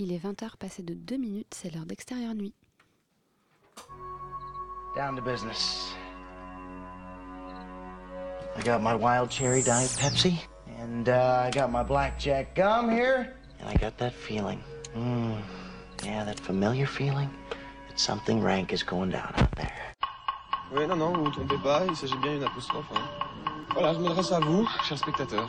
Il est 20h passé de 2 minutes, c'est l'heure d'extérieur nuit. Down to business. I got my wild cherry diet Pepsi, and uh, I got my blackjack gum here, and I got that feeling. Mm, yeah, that familiar feeling that something rank is going down out there. Oui, non, non, vous ne vous trompez pas, il s'agit bien d'une apostrophe. hein. Voilà, je m'adresse à vous, chers spectateurs.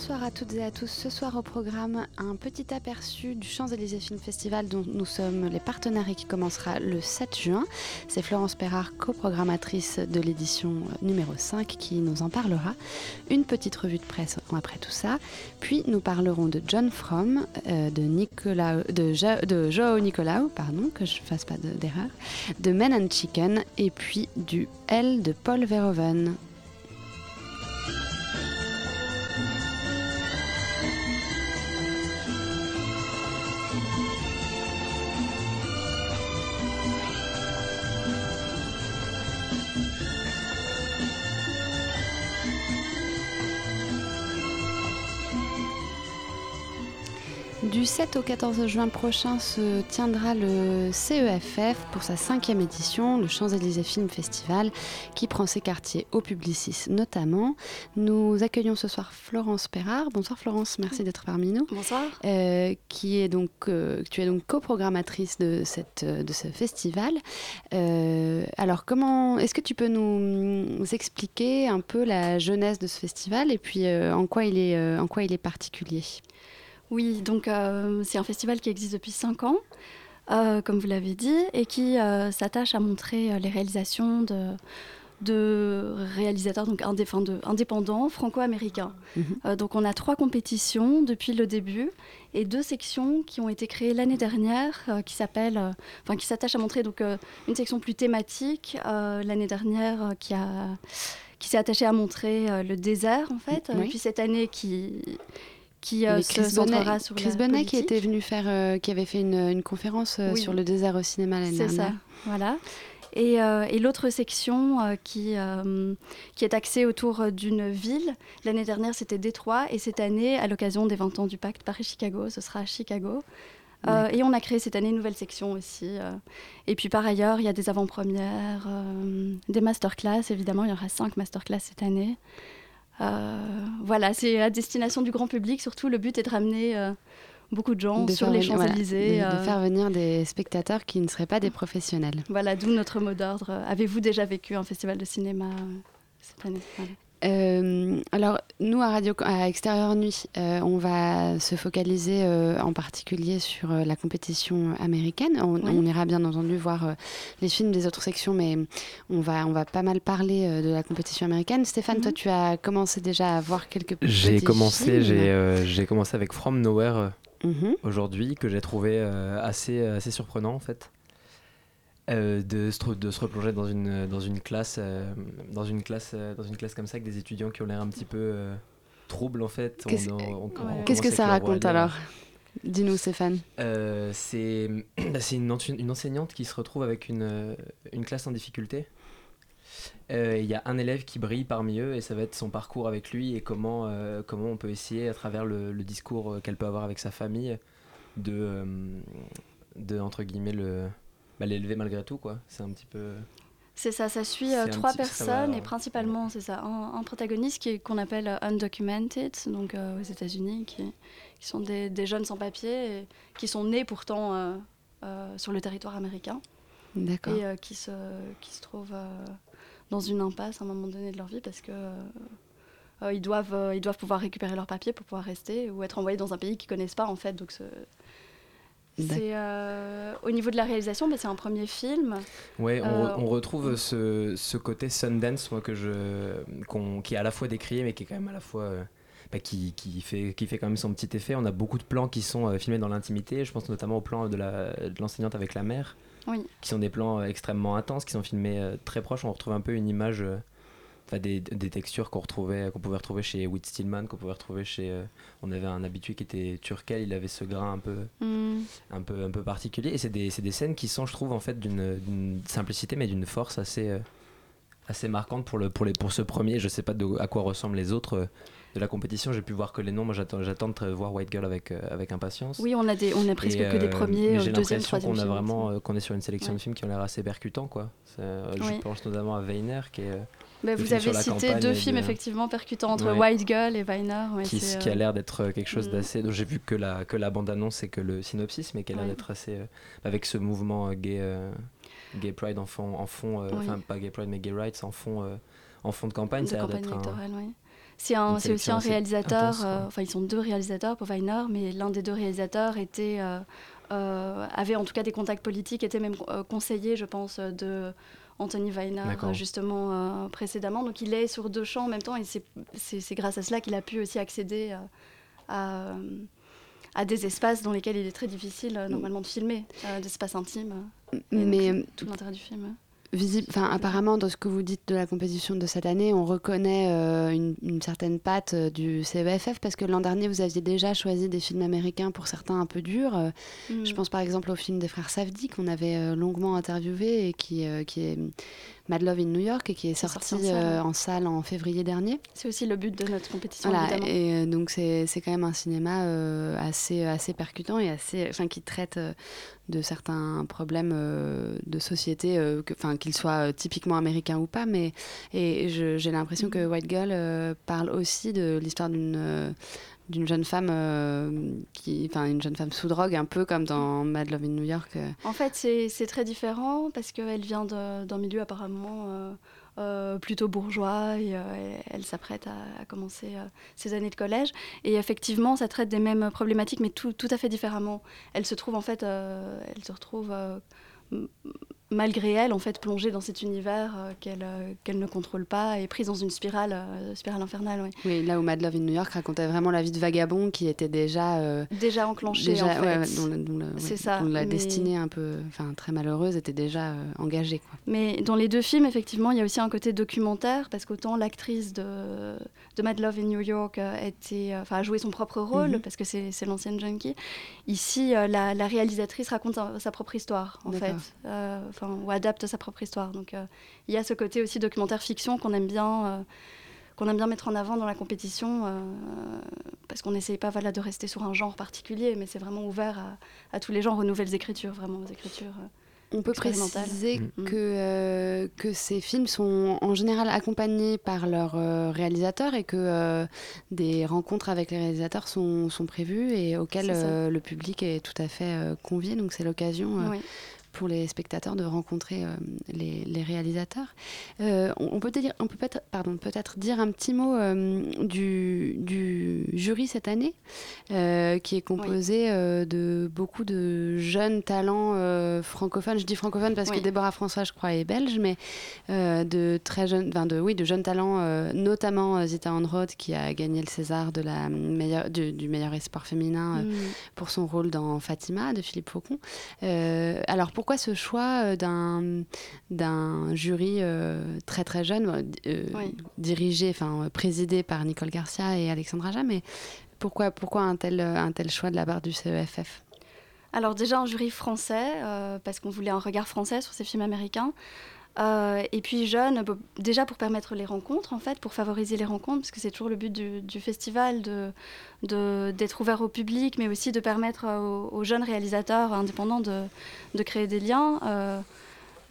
Bonsoir à toutes et à tous. Ce soir au programme, un petit aperçu du Champs-Élysées Film Festival dont nous sommes les partenaires et qui commencera le 7 juin. C'est Florence Perrard, coprogrammatrice de l'édition numéro 5, qui nous en parlera. Une petite revue de presse après tout ça. Puis nous parlerons de John Fromm, euh, de, de, Jo- de Joao Nicolau, pardon, que je ne fasse pas de- d'erreur, de Men and Chicken, et puis du L de Paul Verhoeven. Du 7 au 14 juin prochain se tiendra le CEFF pour sa cinquième édition, le Champs-Élysées Film Festival, qui prend ses quartiers au Publicis notamment. Nous accueillons ce soir Florence Perrard. Bonsoir Florence, merci d'être parmi nous. Bonsoir. Euh, qui est donc, euh, tu es donc coprogrammatrice de, cette, euh, de ce festival. Euh, alors, comment est-ce que tu peux nous, expliquer un peu la jeunesse de ce festival et puis en, quoi il est, en quoi il est particulier? Oui, donc euh, c'est un festival qui existe depuis 5 ans, euh, comme vous l'avez dit, et qui euh, s'attache à montrer les réalisations de, de réalisateurs donc indé- enfin, de- indépendants franco-américains. Mhm. Euh, donc on a trois compétitions depuis le début et deux sections qui ont été créées l'année dernière, euh, qui s'appellent, euh, enfin qui s'attachent à montrer donc une section plus thématique l'année dernière qui a qui s'est attachée à montrer le désert en fait, Oui. et puis cette année qui qui euh, se centrera sur Chris la Bonnet qui était venu faire, euh, qui avait fait une, une conférence euh, Oui. sur le désert au cinéma l'année C'est ça, dernière. voilà. Et, euh, et l'autre section qui, qui est axée autour d'une ville, l'année dernière c'était Détroit, et cette année, à l'occasion des 20 ans du pacte Paris-Chicago, ce sera à Chicago. Euh, et on a créé cette année une nouvelle section aussi. euh. Et puis par ailleurs, il y a des avant-premières, euh, des masterclass, évidemment, il y aura cinq masterclass cette année. Euh, voilà, c'est à destination du grand public, surtout le but est de ramener euh, beaucoup de gens De sur les voilà, Champs-Élysées. de, de euh, faire venir des spectateurs qui ne seraient pas des professionnels. voilà, d'où notre mot d'ordre. Avez-vous déjà vécu un festival de cinéma cette année? Voilà. Euh, alors, nous, à Radio à Extérieur Nuit, euh, on va se focaliser euh, en particulier sur euh, la compétition américaine. On, Oui. on ira bien entendu voir euh, les films des autres sections, mais on va, on va pas mal parler euh, de la compétition américaine. Stéphane, Mhm. toi, tu as commencé déjà à voir quelques J'ai petits commencé, films. j'ai euh, j'ai commencé avec From Nowhere euh, Mhm. aujourd'hui, que j'ai trouvé euh, assez, assez surprenant en fait. Euh, de, se, de se replonger dans une, dans une classe, euh, dans une classe, euh, dans une classe comme ça, avec des étudiants qui ont l'air un petit peu troubles en fait. Qu'est-ce- Ouais. que ça raconte alors Dis-nous, Stéphane. C'est bah, c'est une, une enseignante qui se retrouve avec une, une classe en difficulté. Euh, Il y a un élève qui brille parmi eux et ça va être son parcours avec lui et comment, euh, comment on peut essayer à travers le, le discours qu'elle peut avoir avec sa famille de, euh, de entre guillemets, le, bah, l'élever malgré tout. quoi. C'est un petit peu... C'est ça, ça suit euh, trois personnes va- et principalement, c'est ça, un, un protagoniste qui est- qu'on appelle euh, undocumented, donc euh, aux États-Unis, qui, qui sont des, des jeunes sans papier et qui sont nés pourtant euh, euh, sur le territoire américain D'accord. et euh, qui, se, qui se trouvent euh, dans une impasse à un moment donné de leur vie parce que euh, euh, ils, doivent, euh, ils doivent pouvoir récupérer leurs papiers pour pouvoir rester ou être envoyés dans un pays qu'ils connaissent pas en fait. Donc ce-. C'est euh, au niveau de la réalisation, bah, c'est un premier film. Ouais, on, re- Euh, on retrouve ce, ce côté Sundance moi, que je, qui est à la fois décrié mais qui est quand même à la fois euh, bah, qui, qui fait, qui fait quand même son petit effet. On a beaucoup de plans qui sont filmés dans l'intimité. Je pense notamment au plan de l'enseignante avec la mère, Oui. qui sont des plans extrêmement intenses, qui sont filmés très proches. On retrouve un peu une image, des, des textures qu'on retrouvait, qu'on pouvait retrouver chez Whit Stillman, qu'on pouvait retrouver chez. euh, on avait un habitué qui était turquel, il avait ce grain un peu, Mm. un peu, un peu particulier. Et c'est des, des scènes qui sont, je trouve, en fait, d'une simplicité, mais d'une force assez, euh, assez marquante pour, le, pour, les, pour ce premier. Je sais pas de, à quoi ressemblent les autres euh, de la compétition. J'ai pu voir que les noms. Moi, j'attends j'attends de voir White Girl avec, avec impatience. Oui, on a, des, on a presque Et, que des premiers, mais euh, J'ai deuxième, l'impression troisième qu'on a vraiment, qu'on est sur une sélection Ouais. de films qui ont l'air assez percutants, quoi. Je pense notamment à Weiner, qui est. Bah, vous avez cité deux films de- effectivement percutants entre Ouais. White Girl et Weiner. ouais, qui, a euh, l'air d'être euh, quelque chose mm. d'assez. J'ai vu que la, que la bande-annonce et que le synopsis, mais qui a l'air Ouais. d'être assez. euh, avec ce mouvement gay, gay Pride en fond, en fond Oui. enfin pas Gay Pride, mais Gay Rights en fond, en fond de campagne. de ça a l'air campagne un- électorale, oui. C'est aussi un réalisateur, intense, euh, enfin ils sont deux réalisateurs pour Weiner, mais l'un des deux réalisateurs était, euh, euh, avait en tout cas des contacts politiques, était même conseiller, je pense, de Anthony Weiner euh, justement euh, précédemment. Donc il est sur deux champs en même temps et c'est- grâce à cela qu'il a pu aussi accéder euh, à, à des espaces dans lesquels il est très difficile euh, normalement de filmer, euh, des espaces intimes. euh, donc, Mais tout l'intérêt du film. Visible, enfin apparemment dans ce que vous dites de la compétition de cette année, on reconnaît euh, une, une certaine patte euh, du CEFF parce que l'an dernier vous aviez déjà choisi des films américains pour certains un peu durs. Euh, Mm. Je pense par exemple au film des frères Safdie qu'on avait longuement interviewé et qui, qui est Mad Love in New York et qui est sorti, sorti en salle, euh, en salle en février dernier. C'est aussi le but de notre compétition, Voilà, évidemment. et euh, donc c'est quand même un cinéma euh, assez, assez percutant et assez, enfin, qui traite euh, de certains problèmes de société, enfin qu'ils soient typiquement américains ou pas, mais et j'ai l'impression que White Girl parle aussi de l'histoire d'une d'une jeune femme euh, qui, enfin une jeune femme sous drogue, un peu comme dans Mad Love in New York. euh. En fait, c'est très différent parce qu'elle vient d'un milieu apparemment euh, plutôt bourgeois et elle, s'apprête à, à commencer ses années de collège. Et effectivement, ça traite des mêmes problématiques, mais tout, tout à fait différemment. Elle se trouve en fait, elle se retrouve malgré elle, en fait, plongée dans cet univers euh, qu'elle euh, qu'elle ne contrôle pas et prise dans une spirale, euh, spirale infernale. ouais. Oui, là où Mad Love in New York racontait vraiment la vie de vagabond qui était déjà Déjà enclenchée, déjà, en fait. ouais, ouais, dont, le- dont le- ouais, C'est ça, dont la mais- destinée un peu, enfin très malheureuse était déjà engagée. Quoi. Mais dans les deux films, effectivement, il y a aussi un côté documentaire, parce qu'autant l'actrice de, de Mad Love in New York était, enfin, a joué son propre rôle, Mhm. parce que c'est c'est l'ancienne junkie. Ici, la, la réalisatrice raconte sa, sa propre histoire, en fait, D'accord. Enfin, ou adapte sa propre histoire. Donc, euh, il y a ce côté aussi documentaire-fiction qu'on aime bien. euh, qu'on aime bien mettre en avant dans la compétition, euh, parce qu'on n'essaye pas voilà, de rester sur un genre particulier, mais c'est vraiment ouvert à, à tous les genres, aux nouvelles écritures, vraiment aux écritures. euh, On peut préciser Mm. que, euh, que ces films sont en général accompagnés par leurs euh, réalisateurs et que euh, des rencontres avec les réalisateurs sont, sont prévues et auxquelles euh, le public est tout à fait euh, convié. Donc c'est l'occasion euh, Oui. Pour les spectateurs de rencontrer euh, les, les réalisateurs. Euh, on, on peut dire, on peut peut-être, pardon, peut-être dire un petit mot euh, du, du jury cette année, qui est composé de beaucoup de jeunes talents francophones. Je dis francophones parce Oui. que Déborah François, je crois, est belge, mais de très jeunes, enfin de oui, de jeunes talents, notamment Zita Androd qui a gagné le César de la meilleure, du, du meilleur espoir féminin euh, Mm. pour son rôle dans Fatima de Philippe Faucon. Alors pourquoi ce choix euh, d'un d'un jury euh, très très jeune, euh, Oui. dirigé, enfin présidé par Nicole Garcia et Alexandre Aja, mais pourquoi pourquoi un tel un tel choix de la part du CEFF Alors déjà un jury français, euh, parce qu'on voulait un regard français sur ces films américains. Euh, et puis jeune, déjà pour permettre les rencontres, en fait, pour favoriser les rencontres, parce que c'est toujours le but du, festival, de- d'être ouvert au public, mais aussi de permettre euh, aux, jeunes réalisateurs indépendants de, de créer des liens. euh,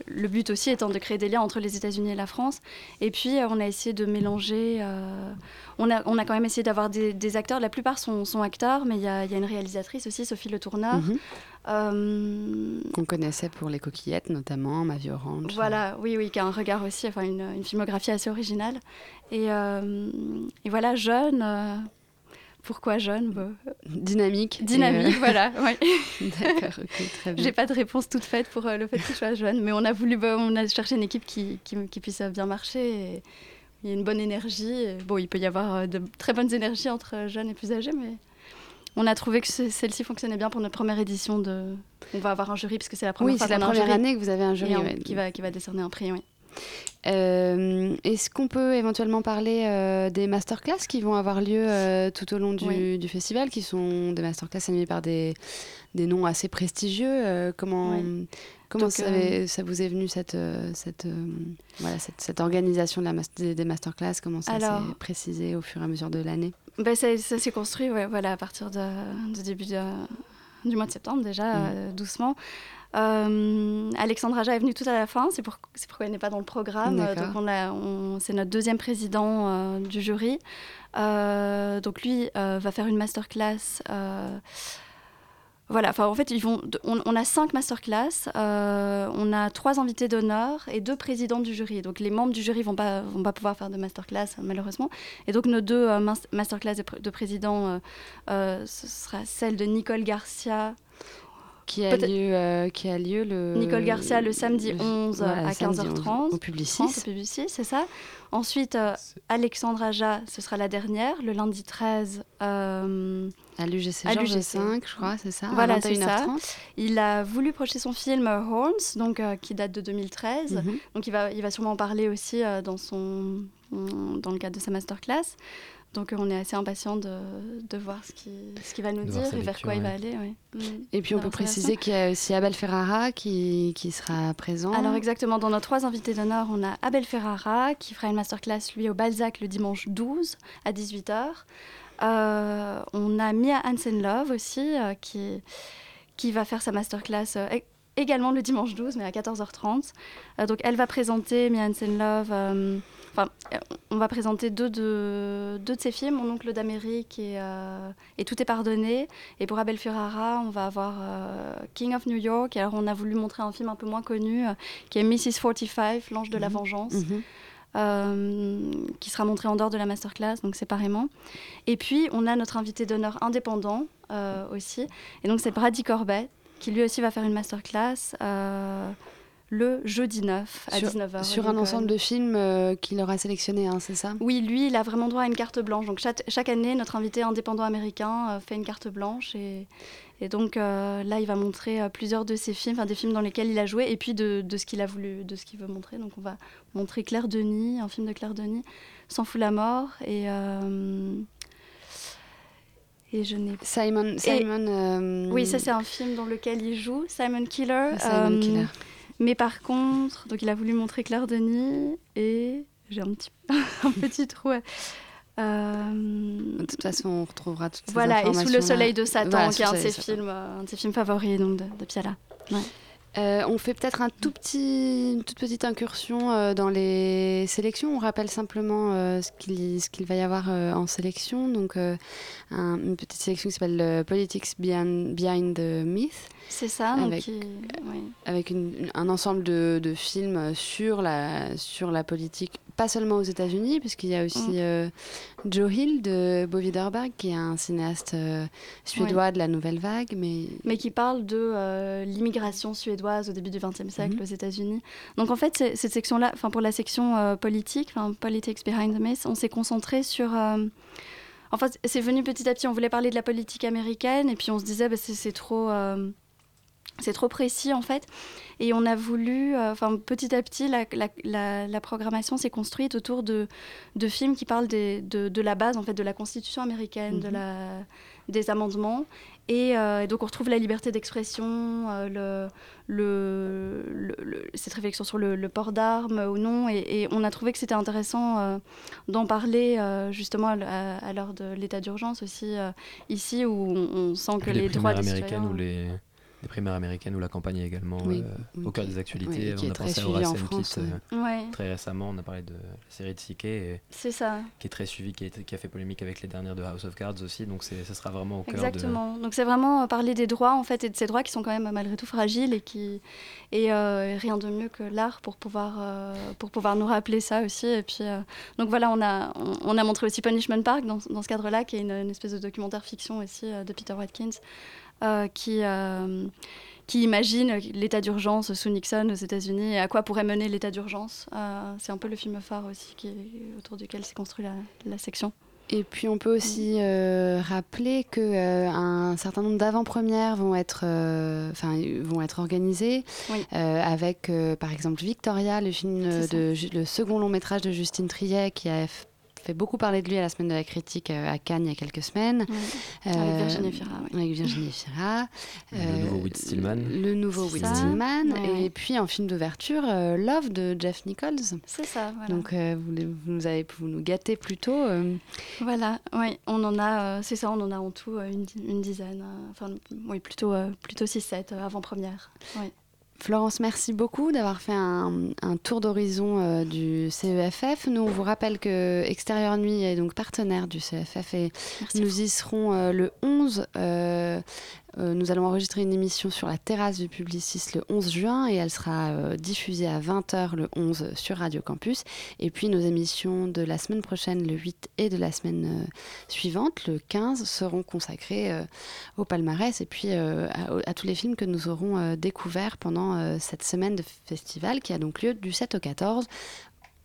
le but aussi étant de créer des liens entre les États-Unis et la France. Et puis, euh, on a essayé de mélanger. euh, on, a, on a quand même essayé d'avoir des, des acteurs. La plupart sont, sont acteurs, mais il y a, il y a une réalisatrice aussi, Sophie Le Tourneur. Euh, Qu'on connaissait pour les coquillettes notamment, Ma vie orange. voilà, oui, oui, qui a un regard aussi, enfin une, une filmographie assez originale. Et, et voilà, jeune. Pourquoi jeune Bah, Dynamique. Dynamique, euh, voilà. ouais. D'accord, ok, très bien. J'ai pas de réponse toute faite pour euh, le fait qu'il soit jeune, mais on a voulu, bah, on a cherché une équipe qui, qui, qui puisse bien marcher. Et il y a une bonne énergie. Bon, il peut y avoir euh, de très bonnes énergies entre jeunes et plus âgés, mais on a trouvé que ce- celle-ci fonctionnait bien pour notre première édition. De... On va avoir un jury, parce que c'est la première Oui, c'est la année que vous avez un jury. Et on- ouais. qui, va, qui va décerner un prix, oui. Euh, Est-ce qu'on peut éventuellement parler euh, des masterclass qui vont avoir lieu euh, tout au long du, Oui. du festival, qui sont des masterclass animés par des, des noms assez prestigieux Comment, Oui. comment Donc, ça, avait- ça vous est venu cette, cette, voilà, cette, cette organisation de la mas- des, des masterclass Comment ça s'est précisé au fur et à mesure de l'année? Ben, ça ça s'est construit ouais, voilà, à partir de, du début de- du mois de septembre, déjà, euh, doucement. Euh, Alexandre Aja est venu tout à la fin, c'est pour- c'est pourquoi elle n'est pas dans le programme. Euh, D'accord. donc on l'a- on- c'est notre deuxième président euh, du jury. Euh, donc lui va faire une masterclass. voilà, enfin en fait, ils vont, on, on a cinq masterclass, on a trois invités d'honneur et deux présidents du jury. Donc les membres du jury vont pas vont pas pouvoir faire de masterclass malheureusement. Et donc nos deux mas- masterclass de, pr- de présidents, ce sera celle de Nicole Garcia. Qui a, lieu, euh, qui a lieu le... Nicole Garcia le samedi 11 voilà, à samedi 15h30. Au Publicis. 30 au Publicis, c'est ça. Ensuite, euh, Alexandre Aja, ce sera la dernière, le lundi 13. euh, À l'UGC à Georges l'UGC. V, je crois, c'est ça Voilà, à c'est ça. 21h30. il a voulu projeter son film euh, Horns, donc, euh, qui date de 2013. Mhm. Donc il va, il va sûrement en parler aussi euh, dans, son, dans le cadre de sa masterclass. Donc euh, on est assez impatient de, de voir ce qu'il ce qu'il va nous De dire et vers quoi il va aller. ouais. Mm. Et puis on Dans peut préciser qu'il y a aussi Abel Ferrara qui, qui sera présent. Alors exactement, dans nos trois invités d'honneur, on a Abel Ferrara qui fera une masterclass lui au Balzac le dimanche 12 à 18h. Euh, on a Mia Hansen-Love aussi euh, qui, qui va faire sa masterclass euh, également le dimanche 12 mais à 14h30. Euh, donc elle va présenter Mia Hansen-Love. euh, Enfin, euh, on va présenter deux de, deux de ses films, Mon oncle d'Amérique et, euh, et Tout est pardonné. Et pour Abel Ferrara, on va avoir euh, King of New York. Et alors, on a voulu montrer un film un peu moins connu, euh, qui est Mrs. 45, L'ange de la Mhm. vengeance, Mhm. euh, qui sera montré en dehors de la masterclass, donc séparément. Et puis, on a notre invité d'honneur indépendant euh, aussi. Et donc, c'est Brady Corbett, qui lui aussi va faire une masterclass. euh, le jeudi 9 à Sur- 19h. Sur un ensemble de films euh, qu'il aura sélectionné, hein, c'est ça? Oui, lui, il a vraiment droit à une carte blanche. Donc chaque, chaque année, notre invité indépendant américain euh, fait une carte blanche. Et, et donc euh, là, il va montrer plusieurs de ses films, des films dans lesquels il a joué, et puis de, de ce qu'il a voulu, de ce qu'il veut montrer. Donc on va montrer Claire Denis, un film de Claire Denis, S'en fout la mort. Et, et je n'ai Simon. Simon Oui, ça c'est un film dans lequel il joue, Simon Killer. Simon Killer. Mais par contre, donc il a voulu montrer Claire Denis et j'ai un petit, un petit trou. Euh, De toute façon, on retrouvera toutes ces voilà, et sous le soleil de Satan, Voilà, qui est un de ses films, euh, un de ses films favoris donc de, de Piala. Ouais. Euh, on fait peut-être un tout petit, une toute petite incursion euh, dans les sélections. On rappelle simplement euh, ce qu'il va y avoir euh, en sélection. Donc, un- une petite sélection qui s'appelle Politics Behind, Behind the Myth, C'est ça, Avec- ouais. avec une- un ensemble de, de films sur la, sur la politique, pas seulement aux États-Unis, puisqu'il y a aussi Mm. euh, Joe Hill de Bo Widerberg, qui est un cinéaste euh, suédois de la Nouvelle Vague, mais mais qui parle de euh, l'immigration suédoise au début du XXe siècle Mhm. aux États-Unis. Donc en fait, cette section-là, pour la section politique, Politics Behind the Myth, on s'est concentré sur. euh, Enfin, c'est venu petit à petit. On voulait parler de la politique américaine et puis on se disait, bah, c'est c'est trop. euh, c'est trop précis en fait. Et on a voulu, euh, enfin petit à petit, la, la- la- la programmation s'est construite autour de, de films qui parlent des- de, de la base en fait, de la Constitution américaine, de Mhm. la, des amendements. Et, euh, et donc on retrouve la liberté d'expression, euh, le, le, le- le- cette réflexion sur le, le port d'armes ou non. Et, et on a trouvé que c'était intéressant d'en parler justement à, l- à- à l'heure de l'état d'urgence aussi, ici où on, on sent que les, les, droits des citoyens... ou les, les primaires américaines où la campagne est également Oui, euh, oui, au cœur des actualités. oui, on a très pensé à Horace ouais. euh, très récemment. On a parlé de la série de c'est ça. qui est très suivie, qui a, été- qui a fait polémique avec les dernières de House of Cards aussi. Donc ce sera vraiment au cœur de. Exactement. Donc c'est vraiment euh, parler des droits en fait et de ces droits qui sont quand même malgré tout fragiles et qui et euh, rien de mieux que l'art pour pouvoir euh, pour pouvoir nous rappeler ça aussi. Et puis donc voilà, on a on, on a montré aussi Punishment Park dans, dans ce cadre-là, qui est une, une espèce de documentaire fiction aussi de Peter Watkins, qui euh, qui imagine l'état d'urgence sous Nixon aux États-Unis et à quoi pourrait mener l'état d'urgence. Euh, c'est un peu le film phare aussi qui est- autour duquel s'est construit la, la section. Et puis on peut aussi euh, rappeler que euh, un certain nombre d'avant-premières vont être, euh, enfin, vont être organisées Oui. euh, avec, euh, par exemple, Victoria, le film euh, de le second long métrage de Justine Triet, qui a fait beaucoup parler de lui à la semaine de la critique euh, à Cannes il y a quelques semaines. Avec Euh, Virginie Fira. Avec Virginie Fira. Le nouveau Whit Stillman. Le nouveau Whit. Stillman. Ouais. Et puis en film d'ouverture, euh, Love de Jeff Nichols. C'est ça, voilà. Donc euh, vous, nous avez vous nous gâtez plutôt. euh, Voilà, oui, on en a, euh, c'est ça, on en a en tout euh, une, di- une dizaine, euh, enfin, oui, plutôt, euh, plutôt 6-7 euh, avant-première. Oui. Florence, merci beaucoup d'avoir fait un, un tour d'horizon euh, du CEFF. Nous, on vous rappelle que Extérieur Nuit est donc partenaire du CEFF et Merci. nous y serons euh, le 11. Euh, nous allons enregistrer une émission sur la terrasse du Publicis le 11 juin et elle sera euh, diffusée à 20h le 11 sur Radio Campus. Et puis nos émissions de la semaine prochaine, le 8 et de la semaine euh, suivante, le 15, seront consacrées au palmarès et puis à, tous les films que nous aurons découverts pendant cette semaine de festival qui a donc lieu du 7 au 14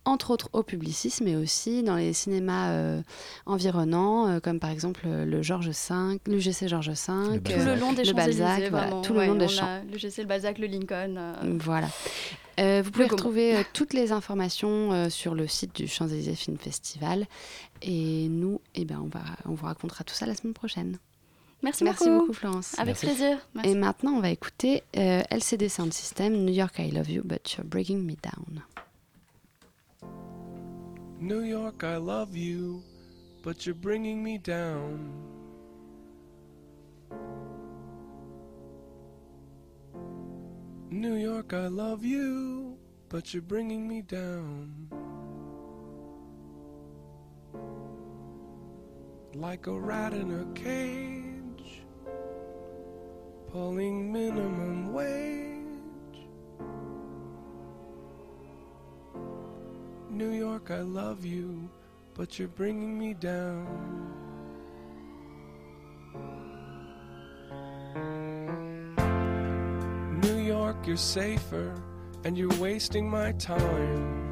entre autres au Publicis, mais aussi dans les cinémas euh, environnants, euh, comme par exemple euh, le Georges V, l'UGC Georges V, Le euh, Tout le long des le Champs-Élysées, Balzac, voilà, vraiment. tout le Ouais, long des on champs. Le GC, le Balzac, le Lincoln. euh, Voilà. Euh, vous pouvez retrouver euh, toutes les informations euh, sur le site du Champs-Élysées Film Festival. Et nous, eh ben, on, va, on vous racontera tout ça la semaine prochaine. Merci, Merci beaucoup, Florence. Avec Merci. plaisir. Merci. Et maintenant, on va écouter euh, LCD Sound System, New York, I Love You, but You're Breaking Me Down. New York, I love you, but you're bringing me down. New York, I love you, but you're bringing me down. Like a rat in a cage, pulling minimum wage. New York, I love you, but you're bringing me down. New York, you're safer, and you're wasting my time.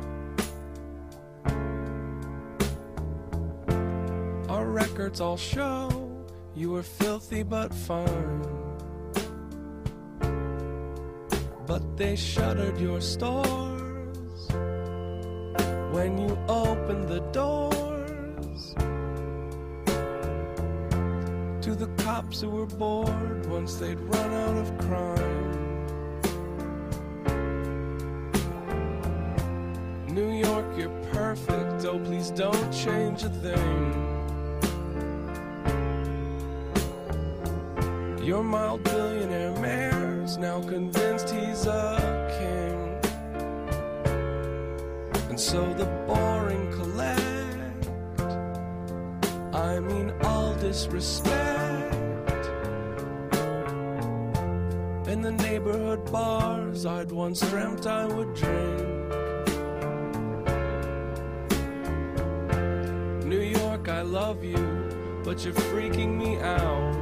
Our records all show you were filthy but fine. But they shuttered your stores when you open the doors to the cops who were bored once they'd run out of crime. New York, you're perfect. Oh, please don't change a thing. Your mild billionaire mayor's now convinced he's a so the boring collect. I mean, all disrespect. In the neighborhood bars I'd once dreamt I would drink. New York, I love you, but you're freaking me out.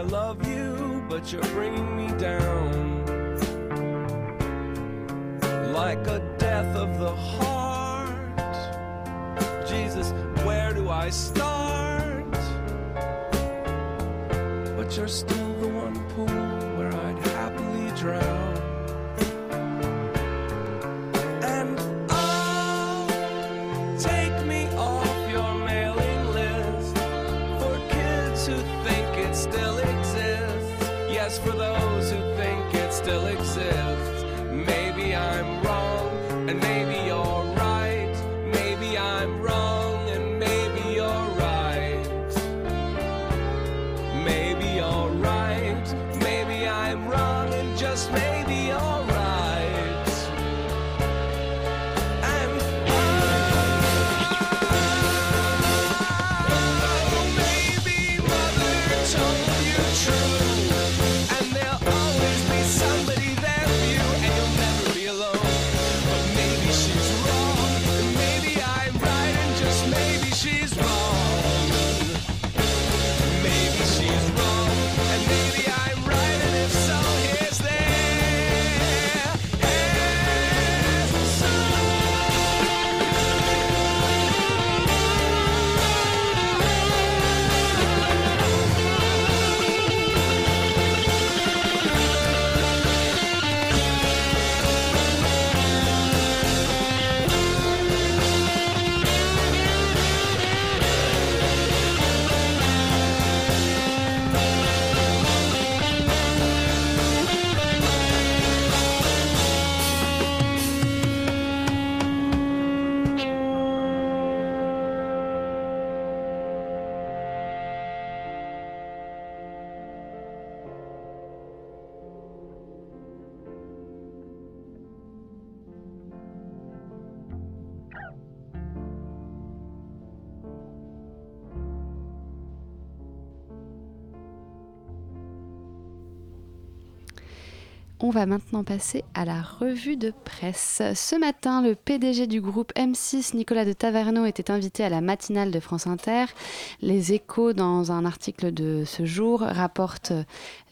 I love you, but you're bringing me down. Like a death of the heart. Jesus, where do I start? still. On va maintenant passer à la revue de presse. Ce matin, le PDG du groupe M6, Nicolas de Taverneau, était invité à la matinale de France Inter. Les échos, dans un article de ce jour, rapportent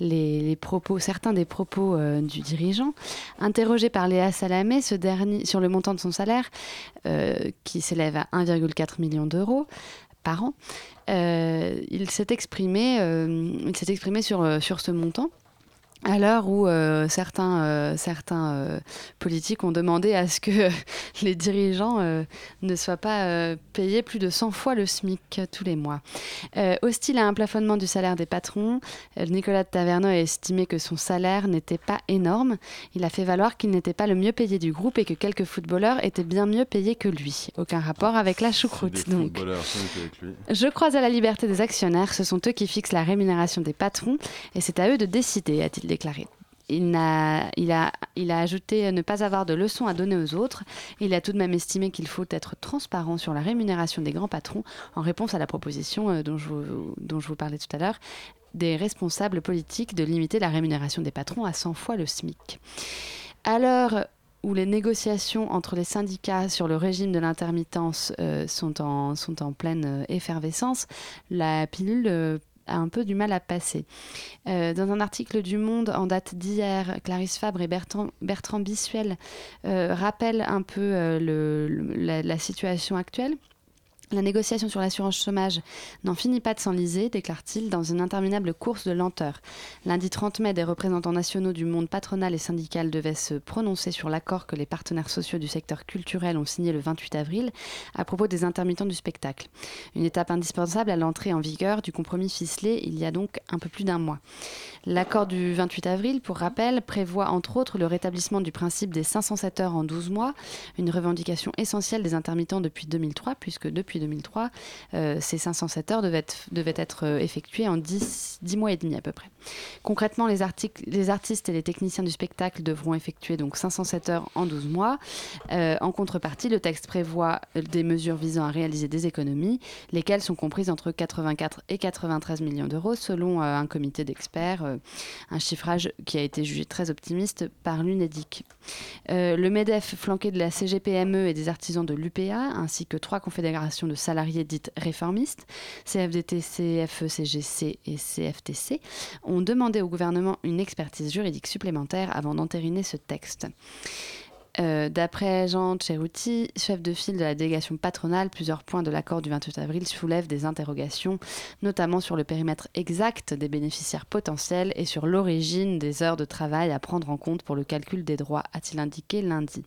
les, propos, certains des propos euh, du dirigeant. Interrogé par Léa Salamé ce dernier, sur le montant de son salaire, euh, qui s'élève à 1,4 million d'euros par an, euh, il s'est exprimé, il exprimé sur, sur ce montant. À l'heure où euh, certains, euh, certains euh, politiques ont demandé à ce que les dirigeants ne soient pas payés plus de 100 fois le SMIC tous les mois. Hostile à un plafonnement du salaire des patrons, Nicolas de Taverneau a estimé que son salaire n'était pas énorme. Il a fait valoir qu'il n'était pas le mieux payé du groupe et que quelques footballeurs étaient bien mieux payés que lui. Aucun rapport avec la choucroute. Donc. avec lui. Je crois à la liberté des actionnaires, ce sont eux qui fixent la rémunération des patrons et c'est à eux de décider, a-t-il déclaré. Il a, ajouté ne pas avoir de leçons à donner aux autres. Il a tout de même estimé qu'il faut être transparent sur la rémunération des grands patrons en réponse à la proposition euh, dont, je vous, parlais tout à l'heure des responsables politiques de limiter la rémunération des patrons à 100 fois le SMIC. À l'heure où les négociations entre les syndicats sur le régime de l'intermittence euh, sont, en, sont en pleine euh, effervescence, la pilule a un peu du mal à passer. Euh, dans un article du Monde en date d'hier, Clarisse Fabre et Bertrand, Bissuel euh, rappellent un peu euh, la situation actuelle. La négociation sur l'assurance chômage n'en finit pas de s'enliser, déclare-t-il, dans une interminable course de lenteur. Lundi 30 mai, des représentants nationaux du monde patronal et syndical devaient se prononcer sur l'accord que les partenaires sociaux du secteur culturel ont signé le 28 avril à propos des intermittents du spectacle. Une étape indispensable à l'entrée en vigueur du compromis ficelé il y a donc un peu plus d'un mois. L'accord du 28 avril, pour rappel, prévoit entre autres le rétablissement du principe des 507 heures en 12 mois, une revendication essentielle des intermittents depuis 2003, puisque depuis 2003, euh, ces 507 heures devaient être, euh, effectuées en 10, 10 mois et demi à peu près. Concrètement, les, artistes et les techniciens du spectacle devront effectuer donc 507 heures en 12 mois. Euh, en contrepartie, le texte prévoit des mesures visant à réaliser des économies, lesquelles sont comprises entre 84 et 93 millions d'euros selon un comité d'experts, un chiffrage qui a été jugé très optimiste par l'UNEDIC. Le MEDEF, flanqué de la CGPME et des artisans de l'UPA, ainsi que trois confédérations de salariés dites réformistes, CFDT, CFECGC et CFTC, ont demandé au gouvernement une expertise juridique supplémentaire avant d'entériner ce texte. Euh, D'après Jean Tcherouti, chef de file de la délégation patronale, plusieurs points de l'accord du 28 avril soulèvent des interrogations, notamment sur le périmètre exact des bénéficiaires potentiels et sur l'origine des heures de travail à prendre en compte pour le calcul des droits, a-t-il indiqué lundi.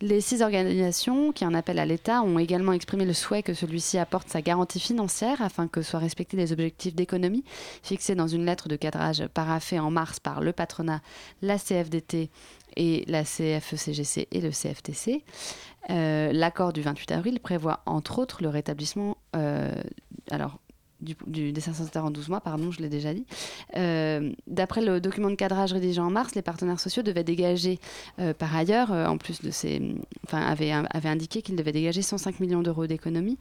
Les six organisations qui en appellent à l'État ont également exprimé le souhait que celui-ci apporte sa garantie financière afin que soient respectés les objectifs d'économie fixés dans une lettre de cadrage paraphée en mars par le patronat, la CFDT et la CFECGC et le CFTC. Euh, L'accord du 28 avril prévoit entre autres le rétablissement euh, alors, du, du- des 500 heures en 12 mois, pardon, je l'ai déjà dit. Euh, D'après le document de cadrage rédigé en mars, les partenaires sociaux devaient dégager, euh, par ailleurs, euh, en plus de ces. Enfin, avaient, avaient indiqué qu'ils devaient dégager 105 millions d'euros d'économies.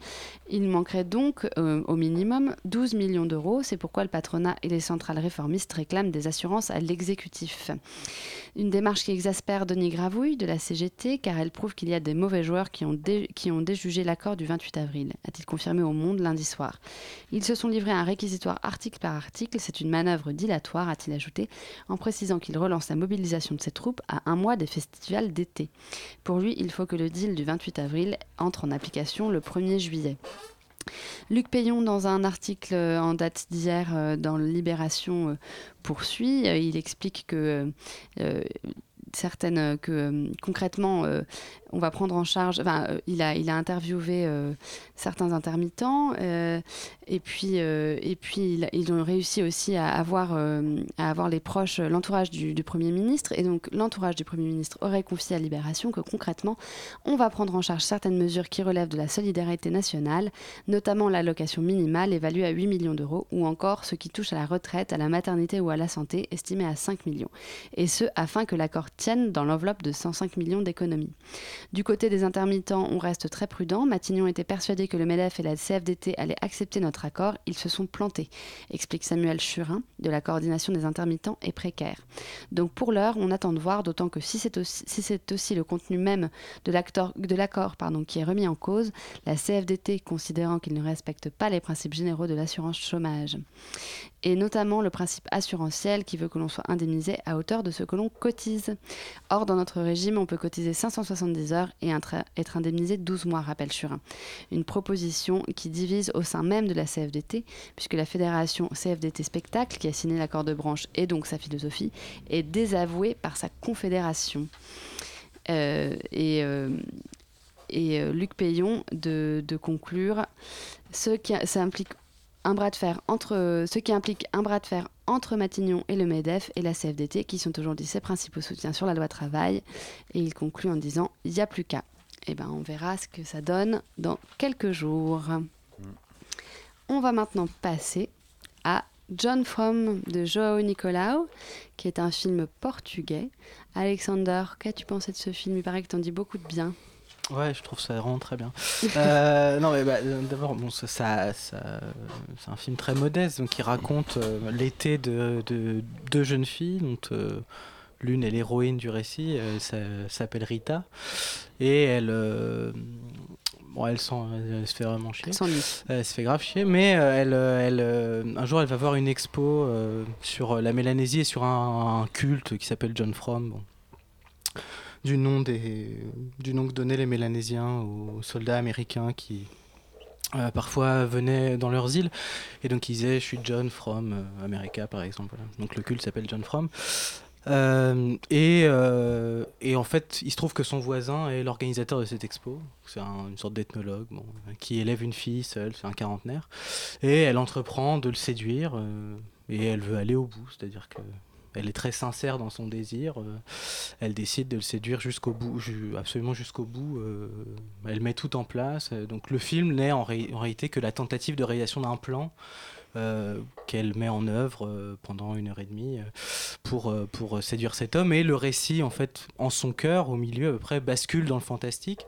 Il manquerait donc, au minimum, 12 millions d'euros. C'est pourquoi le patronat et les centrales réformistes réclament des assurances à l'exécutif. Une démarche qui exaspère Denis Gravouille de la CGT, car elle prouve qu'il y a des mauvais joueurs qui ont, déjugé l'accord du 28 avril, a-t-il confirmé au Monde lundi soir. Ils se sont livrés à un réquisitoire article par article. C'est une manœuvre dilatoire, a-t-il ajouté, en précisant qu'il relance la mobilisation de ses troupes à un mois des festivals d'été. Pour lui, il faut que le deal du 28 avril entre en application le 1er juillet. Luc Payon, dans un article euh, en date d'hier euh, dans Libération, euh, poursuit. Il explique que certaines que concrètement on va prendre en charge euh, il a interviewé euh, certains intermittents euh, et puis ils ont réussi aussi à avoir les proches l'entourage du, du premier ministre et donc l'entourage du premier ministre aurait confié à Libération que concrètement on va prendre en charge certaines mesures qui relèvent de la solidarité nationale notamment l'allocation minimale évaluée à 8 millions d'euros ou encore ce qui touche à la retraite à la maternité ou à la santé estimée à 5 millions et ce afin que l'accord tienne dans l'enveloppe de 105 millions d'économies. Du côté des intermittents, on reste très prudent. Matignon était persuadé que le MEDEF et la CFDT allaient accepter notre accord, ils se sont plantés, explique Samuel Churin de la coordination des intermittents et précaires. Donc pour l'heure, on attend de voir, d'autant que si c'est aussi, le contenu même de l'accord qui est remis en cause, la CFDT considérant qu'il ne respecte pas les principes généraux de l'assurance chômage et notamment le principe assurantiel qui veut que l'on soit indemnisé à hauteur de ce que l'on cotise. Or, dans notre régime, on peut cotiser 570 heures et être indemnisé 12 mois, rappelle Churin. Une proposition qui divise au sein même de la CFDT, puisque la fédération CFDT Spectacle, qui a signé l'accord de branche et donc sa philosophie, est désavouée par sa confédération. Euh, et euh, euh, Luc Payon de, conclure ça implique un bras de fer entre ce qui implique un bras de fer entre Matignon et le MEDEF et la CFDT qui sont aujourd'hui ses principaux soutiens sur la loi travail. Et il conclut en disant il n'y a plus qu'à. Et ben on verra ce que ça donne dans quelques jours. On va maintenant passer à John From de Joao Nicolau qui est un film portugais. Alexander qu'as-tu pensé de ce film? Il paraît que t'en dis beaucoup de bien Ouais, je trouve ça vraiment très bien. Euh, non, mais bah, euh, d'abord, bon, ça, ça- ça- c'est un film très modeste, donc qui raconte euh, l'été de, de deux jeunes filles, dont euh, l'une est l'héroïne du récit, elle s'a- s'appelle Rita, et elle, euh, bon, elle, elle se fait vraiment chier. Elle se fait grave chier, mais euh, elle, euh, elle, euh, un jour, elle va voir une expo euh, sur euh, la Mélanésie et sur un, un culte qui s'appelle John Fromm. bon du nom, des, du nom que donnaient les Mélanésiens aux soldats américains qui euh, parfois venaient dans leurs îles. Et donc ils disaient Je suis John from euh, America, par exemple. Donc le culte s'appelle John from. Euh, et, et en fait, il se trouve que son voisin est l'organisateur de cette expo. C'est un- une sorte d'ethnologue bon, qui élève une fille seule, c'est un quarantenaire. Et elle entreprend de le séduire et elle veut aller au bout. C'est-à-dire que elle est très sincère dans son désir. euh, elle décide de le séduire jusqu'au bout, absolument jusqu'au bout. euh, elle met tout en place. euh, donc le film n'est en, ré- en réalité que la tentative de réalisation d'un plan qu'elle met en œuvre pendant une heure et demie pour, pour séduire cet homme. Et le récit, en fait, en son cœur, au milieu, à peu près, bascule dans le fantastique.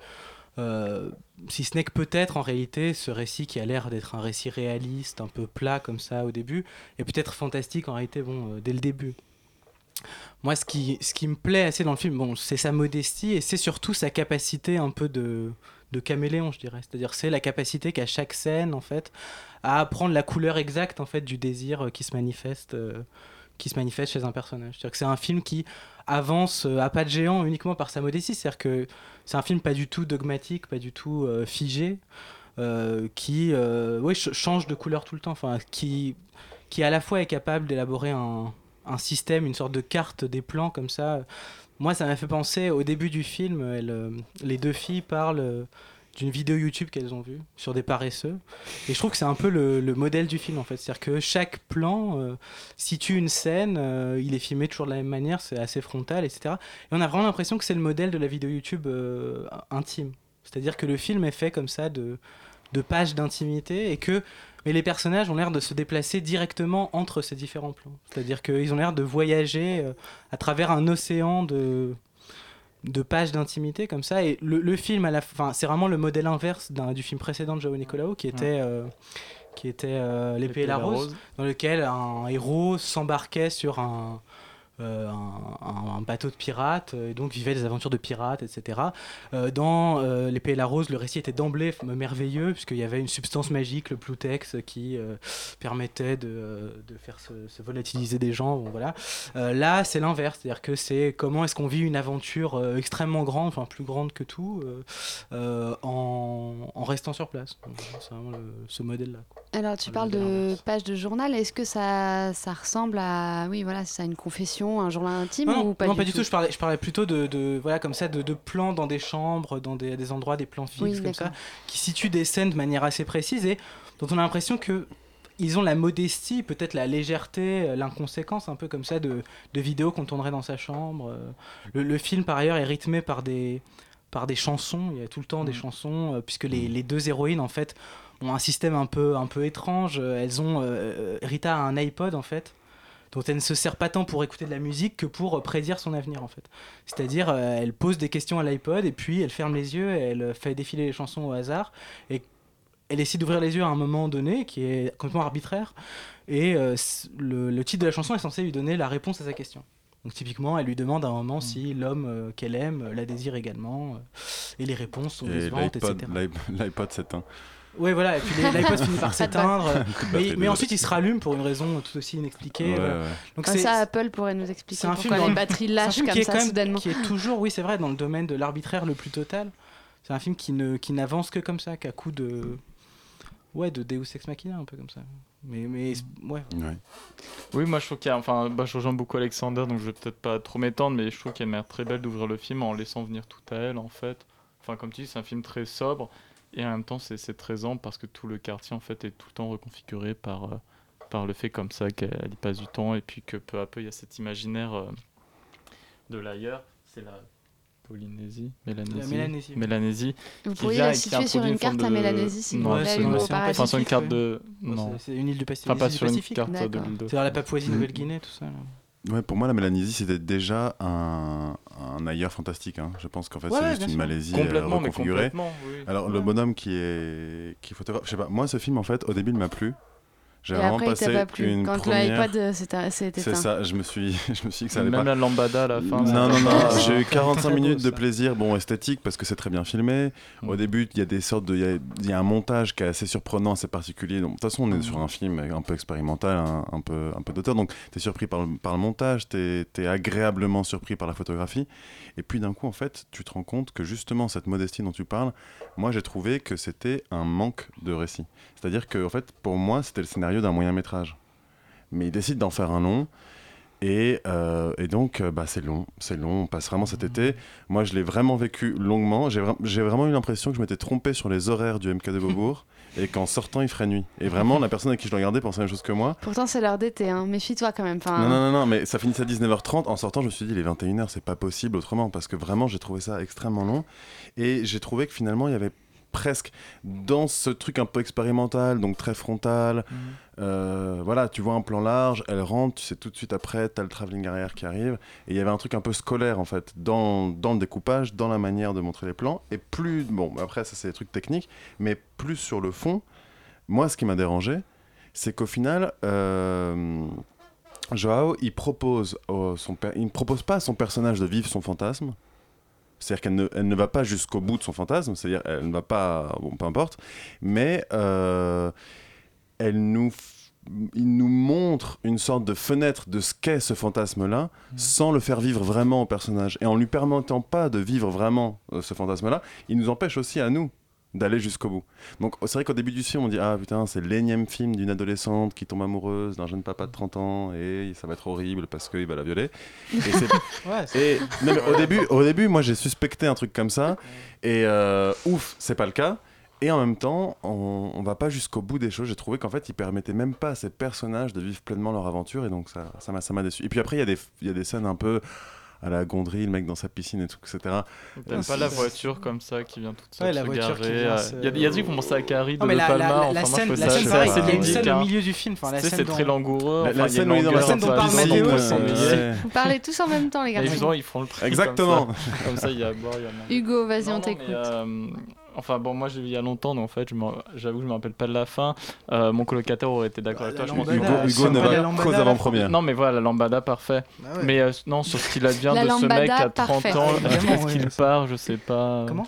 Si ce n'est que peut-être en réalité ce récit qui a l'air d'être un récit réaliste, un peu plat comme ça au début, est peut-être fantastique en réalité bon, dès le début. Moi, ce qui, ce qui me plaît assez dans le film, bon, c'est sa modestie et c'est surtout sa capacité un peu de, de caméléon, je dirais. C'est-à-dire, c'est la capacité qu'à chaque scène, en fait, à prendre la couleur exacte, en fait, du désir euh, qui se manifeste, euh, qui se manifeste chez un personnage. C'est-à-dire que c'est un film qui avance euh, à pas de géant uniquement par sa modestie. C'est-à-dire que c'est un film pas du tout dogmatique, pas du tout figé, qui, ouais, ch- change de couleur tout le temps. Enfin, qui, qui à la fois est capable d'élaborer un, un système, une sorte de carte des plans comme ça. Moi, ça m'a fait penser au début du film, euh, les deux filles parlent euh, d'une vidéo YouTube qu'elles ont vue sur des paresseux. Et je trouve que c'est un peu le, le modèle du film en fait. C'est-à-dire que chaque plan euh, situe une scène, il est filmé toujours de la même manière, c'est assez frontal, etc. Et on a vraiment l'impression que c'est le modèle de la vidéo YouTube intime. C'est-à-dire que le film est fait comme ça de, de pages d'intimité et que mais les personnages ont l'air de se déplacer directement entre ces différents plans. C'est-à-dire qu'ils ont l'air de voyager euh, à travers un océan de, de pages d'intimité comme ça. Et le, le film, à la fin, c'est vraiment le modèle inverse du film précédent de Joao Nicolaou qui était, euh, qui était euh, L'épée et la, rose, dans lequel un héros s'embarquait sur un, euh, un, bateau de pirates, euh, et donc vivait des aventures de pirates, etc. Euh, dans euh, L'épée et la rose, le récit était d'emblée merveilleux, puisqu'il y avait une substance magique, le Plutex, qui permettait de, de faire se, se volatiliser des gens. Bon, voilà. Là, c'est l'inverse, c'est-à-dire que c'est comment est-ce qu'on vit une aventure extrêmement grande, enfin plus grande que tout, en, en restant sur place. C'est vraiment le- ce modèle-là. Alors, tu Le parles de page de journal. Est-ce que ça, ça ressemble à, oui, voilà, c'est une confession, un journal intime Non, ou pas, non, du, pas du tout. Je parlais, je parlais plutôt de, de- voilà comme ça de, de plans dans des chambres, dans des, des endroits, des plans fixes Oui, comme ça, qui situent des scènes de manière assez précise et dont on a l'impression que ils ont la modestie, peut-être la légèreté, euh, l'inconséquence un peu comme ça de, de vidéos qu'on tournerait dans sa chambre. euh. Le, le film par ailleurs est rythmé par des par des chansons. Il y a tout le temps des chansons euh, puisque les, les deux héroïnes en fait ont un système un peu un peu étrange. Elles ont euh, Rita a un iPod en fait dont elle ne se sert pas tant pour écouter de la musique que pour euh, prédire son avenir en fait. C'est-à-dire euh, elle pose des questions à l'iPod et puis elle ferme les yeux et elle euh, fait défiler les chansons au hasard et elle décide d'ouvrir les yeux à un moment donné qui est complètement arbitraire. Et le, le titre de la chanson est censé lui donner la réponse à sa question. Donc typiquement, elle lui demande à un moment si l'homme euh, qu'elle aime euh, la désire également. euh, et les réponses sont décevantes, etc. l'iPod- l'iP- l'iPod s'éteint. Ouais, voilà, et puis les- l'iPod finit par s'éteindre. euh, mais, ensuite, il se rallume pour une raison tout aussi inexpliquée. Ouais, voilà. ouais. Donc Comme ça, Apple pourrait nous expliquer c'est un film pourquoi dans- les batteries lâchent comme qui est ça quand même- soudainement. Qui est toujours, oui, c'est vrai, dans le domaine de l'arbitraire le plus total. C'est un film qui ne qui n'avance que comme ça, qu'à coup de ouais de Deus ex machina un peu comme ça. Mais mais ouais. Oui, moi je trouve qu'il y a, enfin, bah, je rejoins beaucoup Alexander, donc je vais peut-être pas trop m'étendre, mais je trouve qu'il y a une manière très belle d'ouvrir le film en laissant venir tout à elle, en fait. Enfin, comme tu dis, c'est un film très sobre, et en même temps, c'est c'est très ample parce que tout le quartier, en fait, est tout le temps reconfiguré par, euh, par le fait comme ça qu'elle y passe du temps, et puis que peu à peu, il y a cet imaginaire euh, de l'ailleurs. C'est la Polynésie Mélanésie Mélanésie. Mélanésie, Vous pourriez la situer sur une carte, la de- Mélanésie, si vous Non, voulez c'est- c'est-. Enfin, sur une carte ouais. de... Non. c'est- c'est une île du Pacifique. Enfin, pas sur une carte de l'île de... C'est-à-dire la Papouasie Mm. Nouvelle-Guinée, tout ça. là. Ouais, pour moi, la Mélanésie, c'était déjà un, un ailleurs fantastique. hein. Je pense qu'en fait, Ouais, c'est juste une sûr. Malaisie reconfigurée. oui. Alors, le bonhomme qui est, qui est photographe, je sais pas, moi, ce film, en fait, au début, il m'a plu. J'ai vraiment après, passé pas plu. une Quand première... l'iPod euh, éteint. C'est ça, je me suis, je me suis dit que ça allait Même pas. la lambada à la fin. Non, c'était non, non, j'ai eu Très 45 beau, minutes de plaisir, bon, esthétique, parce que c'est très bien filmé. Au Mm. début, il y a des sortes de. Il y a, il y a un montage qui est assez surprenant, assez particulier. Donc, de toute façon, on est Mm. sur un film un peu expérimental, un, un peu, un peu d'auteur. Donc, tu es surpris par le, par le montage, tu es, agréablement surpris par la photographie. Et puis, d'un coup, en fait, tu te rends compte que justement, cette modestie dont tu parles, moi, j'ai trouvé que c'était un manque de récit. C'est-à-dire que, en fait, pour moi, c'était le scénario d'un moyen métrage. Mais il décide d'en faire un long. Et, euh, et donc, euh, bah, c'est long, c'est long, on passe vraiment cet été. Moi, je l'ai vraiment vécu longuement. J'ai vra- j'ai vraiment eu l'impression que je m'étais trompé sur les horaires du MK de Beaubourg et qu'en sortant, il ferait nuit. Et vraiment, la personne avec qui je le regardais pensait la même chose que moi. Pourtant, c'est l'heure d'été, hein. méfie-toi quand même. Enfin, Non, non, non, non, mais ça finissait à 19h30. En sortant, je me suis dit, il est 21h, c'est pas possible autrement, parce que vraiment, j'ai trouvé ça extrêmement long. Et j'ai trouvé que finalement, il y avait presque dans ce truc un peu expérimental, donc très frontal. euh, voilà, tu vois un plan large, elle rentre, tu sais tout de suite après, t'as le travelling arrière qui arrive. Et il y avait un truc un peu scolaire en fait, dans, dans le découpage, dans la manière de montrer les plans. Et plus, bon, après, ça c'est des trucs techniques, mais plus sur le fond, moi, ce qui m'a dérangé, c'est qu'au final, euh, Joao, il propose, au- son il ne propose pas à son personnage de vivre son fantasme. C'est-à-dire qu'elle ne, elle ne va pas jusqu'au bout de son fantasme, c'est-à-dire elle ne va pas, bon, peu importe, mais euh, elle nous, il nous montre une sorte de fenêtre de ce qu'est ce fantasme-là, sans le faire vivre vraiment au personnage. Et en lui permettant pas de vivre vraiment euh, ce fantasme-là, il nous empêche aussi à nous d'aller jusqu'au bout. Donc c'est vrai qu'au début du film, on dit ah putain c'est l'énième film d'une adolescente qui tombe amoureuse d'un jeune papa de 30 ans et ça va être horrible parce qu'il va la violer. Et c'est- Ouais, c'est- et non, mais au début, au début, moi j'ai suspecté un truc comme ça et euh, ouf, c'est pas le cas. Et en même temps, on, on va pas jusqu'au bout des choses. J'ai trouvé qu'en fait, ils permettaient même pas à ces personnages de vivre pleinement leur aventure et donc ça, ça m'a, ça m'a déçu. Et puis après, il y a des, il y a des scènes un peu à la gondrie, le mec dans sa piscine et tout, etc. T'aimes pas la voiture comme ça qui vient toute seule Ouais, la se voiture qui garer, vient euh, se- Il y, a- il y a des trucs qui font penser à Carrie de Non, mais De la- Palma. la- la- enfin, la moi, je scène- ça pareil, il y a une scène au milieu du film, enfin, la Tu sais, scène c'est dont- très langoureux. La- scène une où il est dans la longueur scène dont parle Mathéo. Vous parlez tous en même temps, les gars. justement, ils font le tri. Exactement. Comme ça, ça, il y a à boire, il y a. Hugo, vas-y, on t'écoute. Euh, Enfin bon, moi j'ai vu il y a longtemps, donc en fait, j'avoue, je me rappelle pas de la fin. Euh, mon colocataire aurait été d'accord avec toi. Je pense Hugo- Hugo ne va la lambada, qu'aux avant-premières. Non, mais voilà, la lambada, parfait. Bah ouais. Mais euh, non, sur ce qu'il advient La de ce mec à 30 parfait. ans, Évidemment, est-ce ouais, qu'il part, je sais pas. Comment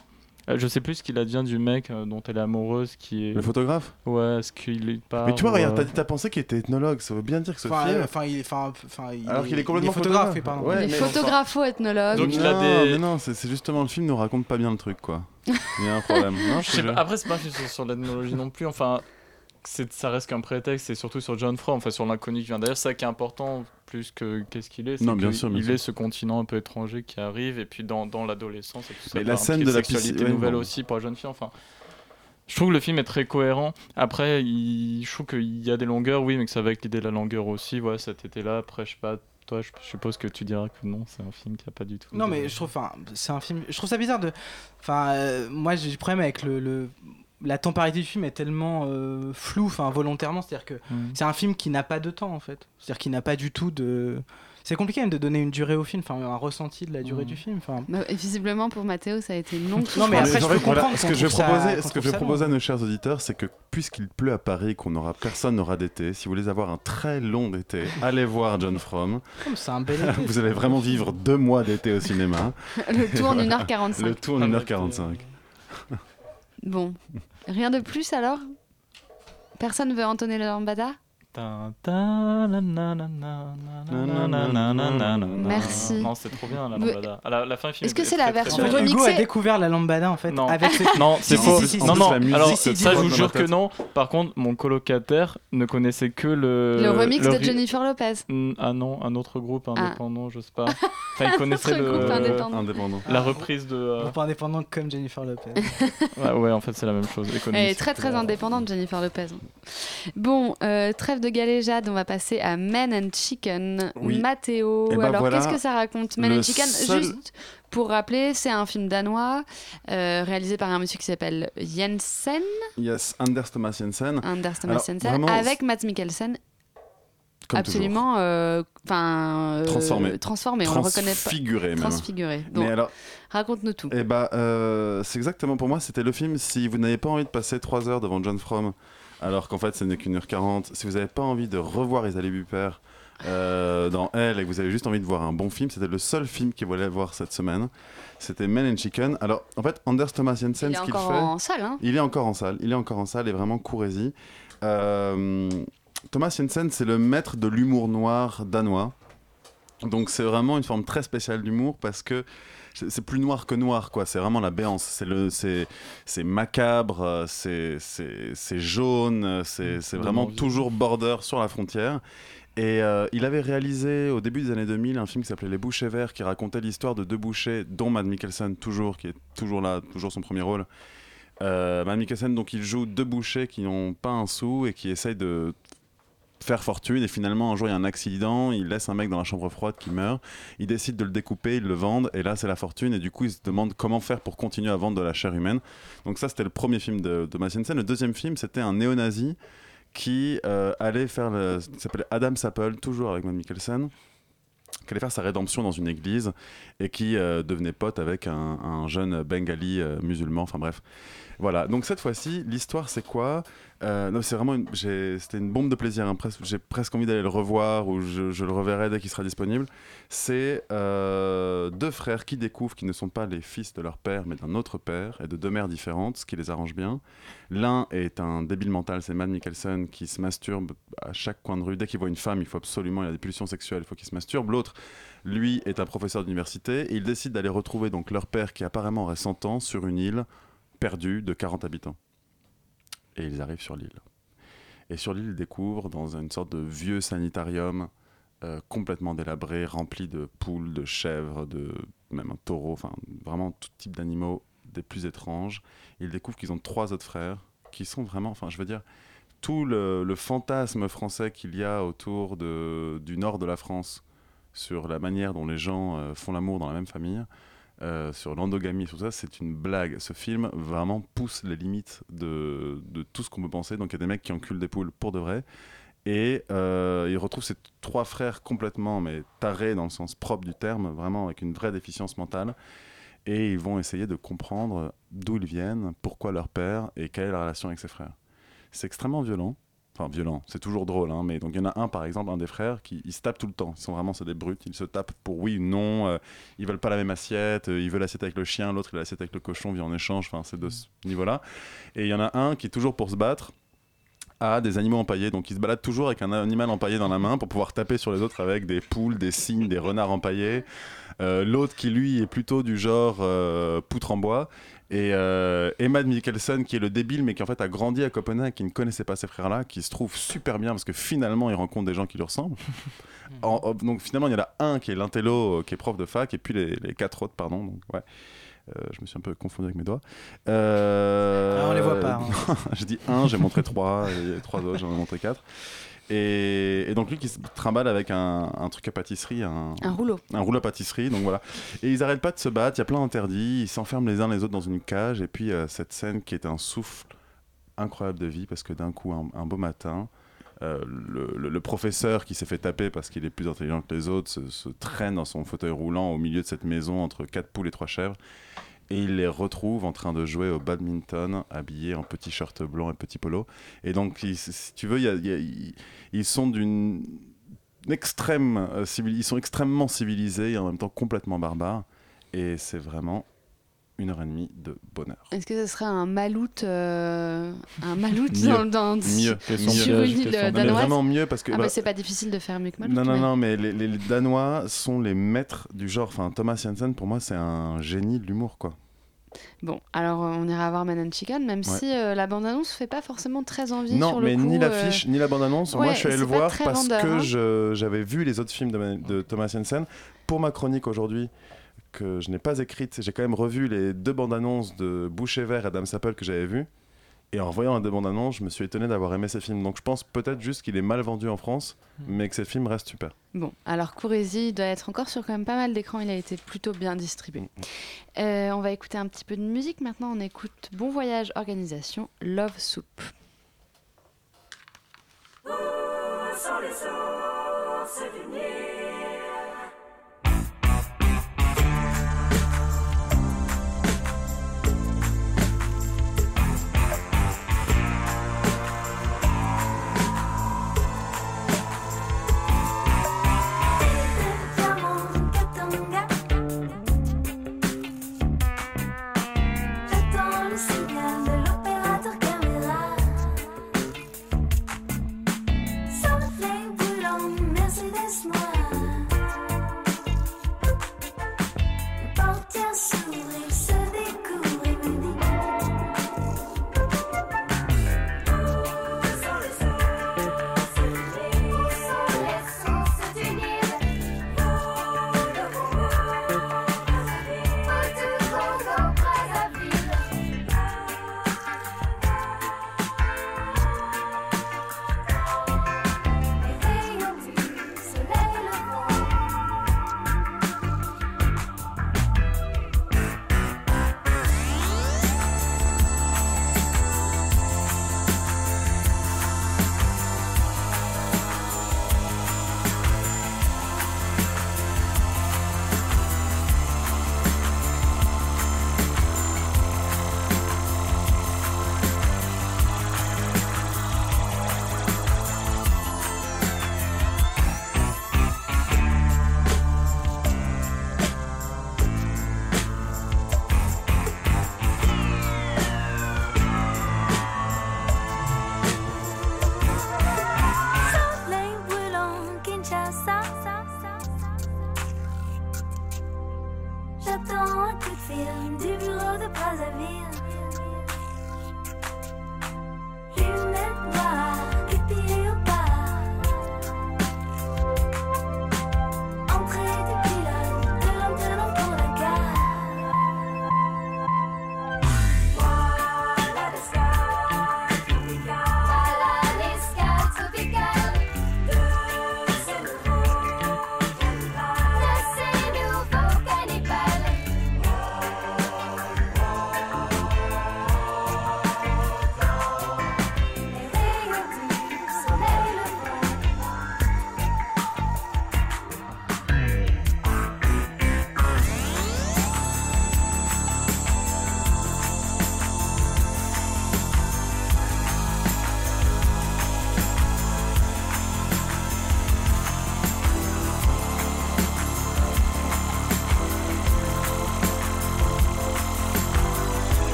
Euh, Je sais plus ce qu'il advient du mec euh, dont elle est amoureuse, qui est. Le photographe Ouais, est-ce qu'il part Mais tu vois, regarde, euh, t'as, t'as pensé qu'il était ethnologue, ça veut bien dire que ce Enfin, film. euh, enfin, il est, enfin, enfin, il Alors qu'il est complètement photographe, photographe. Ouais, Les mais enfin- photographo-ethnologues. Donc, il a non, des- mais non, c'est, justement le film nous raconte pas bien le truc, quoi. Il y a un problème. Non, Je sais pas, après, c'est pas sur, sur l'ethnologie non plus. Enfin, ça reste qu'un prétexte. C'est surtout sur John Fromm, enfin sur l'inconnu qui vient. C'est ça qui est important plus que qu'est-ce qu'il est. Non, bien que sûr, bien Il est ce continent un peu étranger qui arrive et puis dans, dans l'adolescence et tout ça. Par la scène de la sexualité ouais, nouvelle aussi pour la jeune fille. Enfin, je trouve que le film est très cohérent. Après, il, je trouve qu'il y a des longueurs, oui, mais que ça va avec l'idée de la longueur aussi. Voilà, cet été-là. Après, je sais pas. Toi, je suppose que tu diras que non, c'est un film qui a pas du tout. Non, de- mais je trouve, enfin, c'est un film. Je trouve ça bizarre de. Enfin, euh, moi, j'ai du problème avec le. le- La temporalité du film est tellement euh, floue, enfin volontairement, c'est-à-dire que Mm. c'est un film qui n'a pas de temps en fait, c'est-à-dire qu'il n'a pas du tout de. C'est compliqué même de donner une durée au film, enfin un ressenti de la durée Mm. du film. Enfin, Bah, et visiblement pour Mathéo, ça a été non. Non, mais après, je peux Voilà, comprendre ce que je qu'on ce que je vais ça proposer à long. nos chers auditeurs, c'est que puisqu'il pleut à Paris, qu'on aura personne n'aura d'été, si vous voulez avoir un très long été, allez voir John Fromm. Comme c'est un bel été. vous allez vraiment vivre deux mois d'été au cinéma. Le tout en 1h45. Le tout en 1h45. Bon, rien de plus alors? Personne veut entonner la lambada? Merci. Non, c'est trop bien la lambada. La, la fin, il Est-ce que c'est la version remixée Hugo a découvert la lambada en fait. Non, avec ce... non, c'est faux. Si, si, si, non, non. Alors ça, je vous jure que non. Par contre, mon colocataire ne connaissait que le le remix de Jennifer Lopez. Ah non, un autre groupe indépendant, ah. je sais pas. Enfin, il connaissait le. groupe indépendant. Indépendant. La reprise de. euh, Groupe indépendant comme Jennifer Lopez. Ouais, ouais, en fait, c'est la même chose. Elle est très très euh, indépendante, Jennifer Lopez. Bon, euh, trêve de galéjade, on va passer à Men and Chicken. Oui. Mathéo, Eh ben alors voilà, qu'est-ce que ça raconte Men and Chicken, seul- juste pour rappeler, c'est un film danois euh, réalisé par un monsieur qui s'appelle Jensen, Yes, Anders Thomas Jensen. Anders Thomas Alors, Jensen, vraiment, avec Matt Mikkelsen. Comme absolument euh, enfin euh, Transformé. transformé on le reconnaît pas Transfiguré même. transfiguré Mais alors, raconte-nous tout Eh bah, euh, c'est exactement pour moi, c'était le film. Si vous n'avez pas envie de passer 3 heures devant John Fromm, alors qu'en fait ce n'est qu'une heure 40, si vous n'avez pas envie de revoir Isalie Buper euh, dans Elle et que vous avez juste envie de voir un bon film, c'était le seul film qu'il voulait voir cette semaine. C'était Men and Chicken. Alors, en fait, Anders Thomas Jensen, il est ce qu'il encore fait. en salle hein Il est encore en salle, il est encore en salle et vraiment courez-y. Euh, Thomas Jensen, c'est le maître de l'humour noir danois. Donc c'est vraiment une forme très spéciale d'humour parce que c'est plus noir que noir, quoi. C'est vraiment la béance. C'est le, c'est, c'est macabre, c'est, c'est, c'est jaune, c'est, c'est donne vraiment toujours border sur la frontière. Et euh, il avait réalisé au début des années 2000 un film qui s'appelait Les Bouchers Verts, qui racontait l'histoire de deux bouchers, dont Matt Mikkelsen, toujours, qui est toujours là, toujours son premier rôle. Euh, Matt Mikkelsen, donc il joue deux bouchers qui n'ont pas un sou et qui essayent de faire fortune. Et finalement, un jour, il y a un accident, il laisse un mec dans la chambre froide qui meurt. Il décide de le découper, ils le vendent, et là, c'est la fortune. Et du coup, ils se demandent comment faire pour continuer à vendre de la chair humaine. Donc ça, c'était le premier film de, de. Le deuxième film, c'était un néo-nazi qui euh, allait faire le, s'appelait Adam Sapple, toujours avec Matt Mikkelsen, qui allait faire sa rédemption dans une église et qui euh, devenait pote avec un, un jeune bengali euh, musulman. Enfin bref, voilà. Donc cette fois-ci, l'histoire c'est quoi? Euh, Non, c'est vraiment, une- c'était une bombe de plaisir. hein. J'ai presque envie d'aller le revoir ou je, je le reverrai dès qu'il sera disponible. C'est euh, deux frères qui découvrent qu'ils ne sont pas les fils de leur père, mais d'un autre père et de deux mères différentes, ce qui les arrange bien. L'un est un débile mental, c'est Matt Mikkelsen qui se masturbe à chaque coin de rue. Dès qu'il voit une femme, il faut absolument, il a des pulsions sexuelles, il faut qu'il se masturbe. L'autre, lui, est un professeur d'université et il décide d'aller retrouver donc leur père qui apparemment aurait 100 ans sur une île perdue de 40 habitants. Et ils arrivent sur l'île. Et sur l'île, ils découvrent dans une sorte de vieux sanitarium euh, complètement délabré, rempli de poules, de chèvres, de même un taureau, enfin vraiment tout type d'animaux des plus étranges. Ils découvrent qu'ils ont trois autres frères qui sont vraiment, enfin je veux dire, tout le, fantasme français qu'il y a autour du nord de la France sur la manière dont les gens euh, font l'amour dans la même famille, euh, sur l'endogamie, sur ça, c'est une blague. Ce film vraiment pousse les limites de, de tout ce qu'on peut penser. Donc il y a des mecs qui enculent des poules pour de vrai. Et euh, il retrouve ses trois frères complètement mais tarés dans le sens propre du terme, vraiment avec une vraie déficience mentale. Et ils vont essayer de comprendre d'où ils viennent, pourquoi leur père et quelle est la relation avec ses frères. C'est extrêmement violent. Enfin, violent, c'est toujours drôle, hein, mais donc il y en a un par exemple, un des frères, qui se tapent tout le temps. Ils sont vraiment, c'est des brutes, ils se tapent pour oui ou non. euh, ils veulent pas la même assiette, euh, ils veulent l'assiette avec le chien, l'autre il a l'assiette avec le cochon, vit en échange, enfin c'est de ce niveau-là. Et il y en a un qui est toujours pour se battre à des animaux empaillés. Donc il se balade toujours avec un animal empaillé dans la main pour pouvoir taper sur les autres avec des poules, des cygnes, des renards empaillés. Euh, L'autre qui lui est plutôt du genre euh, poutre en bois. Et euh, Emma Mikkelsen qui est le débile mais qui en fait a grandi à Copenhague, qui ne connaissait pas ces frères-là, qui se trouve super bien parce que finalement il rencontre des gens qui lui ressemblent. En- en- donc finalement il y en a un qui est l'intello, euh, qui est prof de fac, et puis les, les quatre autres, pardon. Donc, ouais. Euh, je me suis un peu confondu avec mes doigts. Euh, Ah, on les voit pas, hein. j'ai dit un, j'ai montré trois, et trois autres, j'en ai montré quatre. Et, et donc lui qui se trimballe avec un, un truc à pâtisserie, un, Un rouleau. un rouleau à pâtisserie, donc voilà. Et ils arrêtent pas de se battre, il y a plein d'interdits, ils s'enferment les uns les autres dans une cage, et puis euh, cette scène qui est un souffle incroyable de vie, parce que d'un coup, un, un beau matin, euh, le, le- le professeur qui s'est fait taper parce qu'il est plus intelligent que les autres se, se traîne dans son fauteuil roulant au milieu de cette maison entre quatre poules et trois chèvres. Et il les retrouve en train de jouer au badminton, habillés en petit shirt blanc et petit polo. Et donc, il- si tu veux, il y a- il y a- ils- sont d'une extrême euh, ils sont extrêmement civilisés et en même temps complètement barbares. Et c'est vraiment une heure et demie de bonheur. Est-ce que ce serait un maloute, euh, un maloute dans, dans- mieux. sur une île danoise vraiment mieux parce que Ah, bah, c'est pas difficile de faire mieux que maloute. non, non, mais- non, mais les, les- les Danois sont les maîtres du genre. Enfin, Thomas Jensen, pour moi, c'est un génie de l'humour, quoi. Bon, alors euh, on ira voir Man and Chicken, même Ouais. si euh, la bande-annonce fait pas forcément très envie Non, sur le mais coup, ni euh, l'affiche, ni la bande-annonce. Moi, je suis allé le voir parce vendeur, que hein. j'avais vu les autres films de, Ma- de Thomas Jensen. Pour ma chronique aujourd'hui, que je n'ai pas écrite, j'ai quand même revu les deux bandes-annonces de Boucher Vert et Adam Sapple que j'avais vues. Et en voyant les deux bandes-annonces, je me suis étonné d'avoir aimé ces films. Donc je pense peut-être juste qu'il est mal vendu en France, mais que ces films restent super. Bon, alors Courresi il doit être encore sur quand même pas mal d'écrans, il a été plutôt bien distribué. Euh, on va écouter un petit peu de musique maintenant, on écoute Bon Voyage Organisation, Love Soup. Sans les sources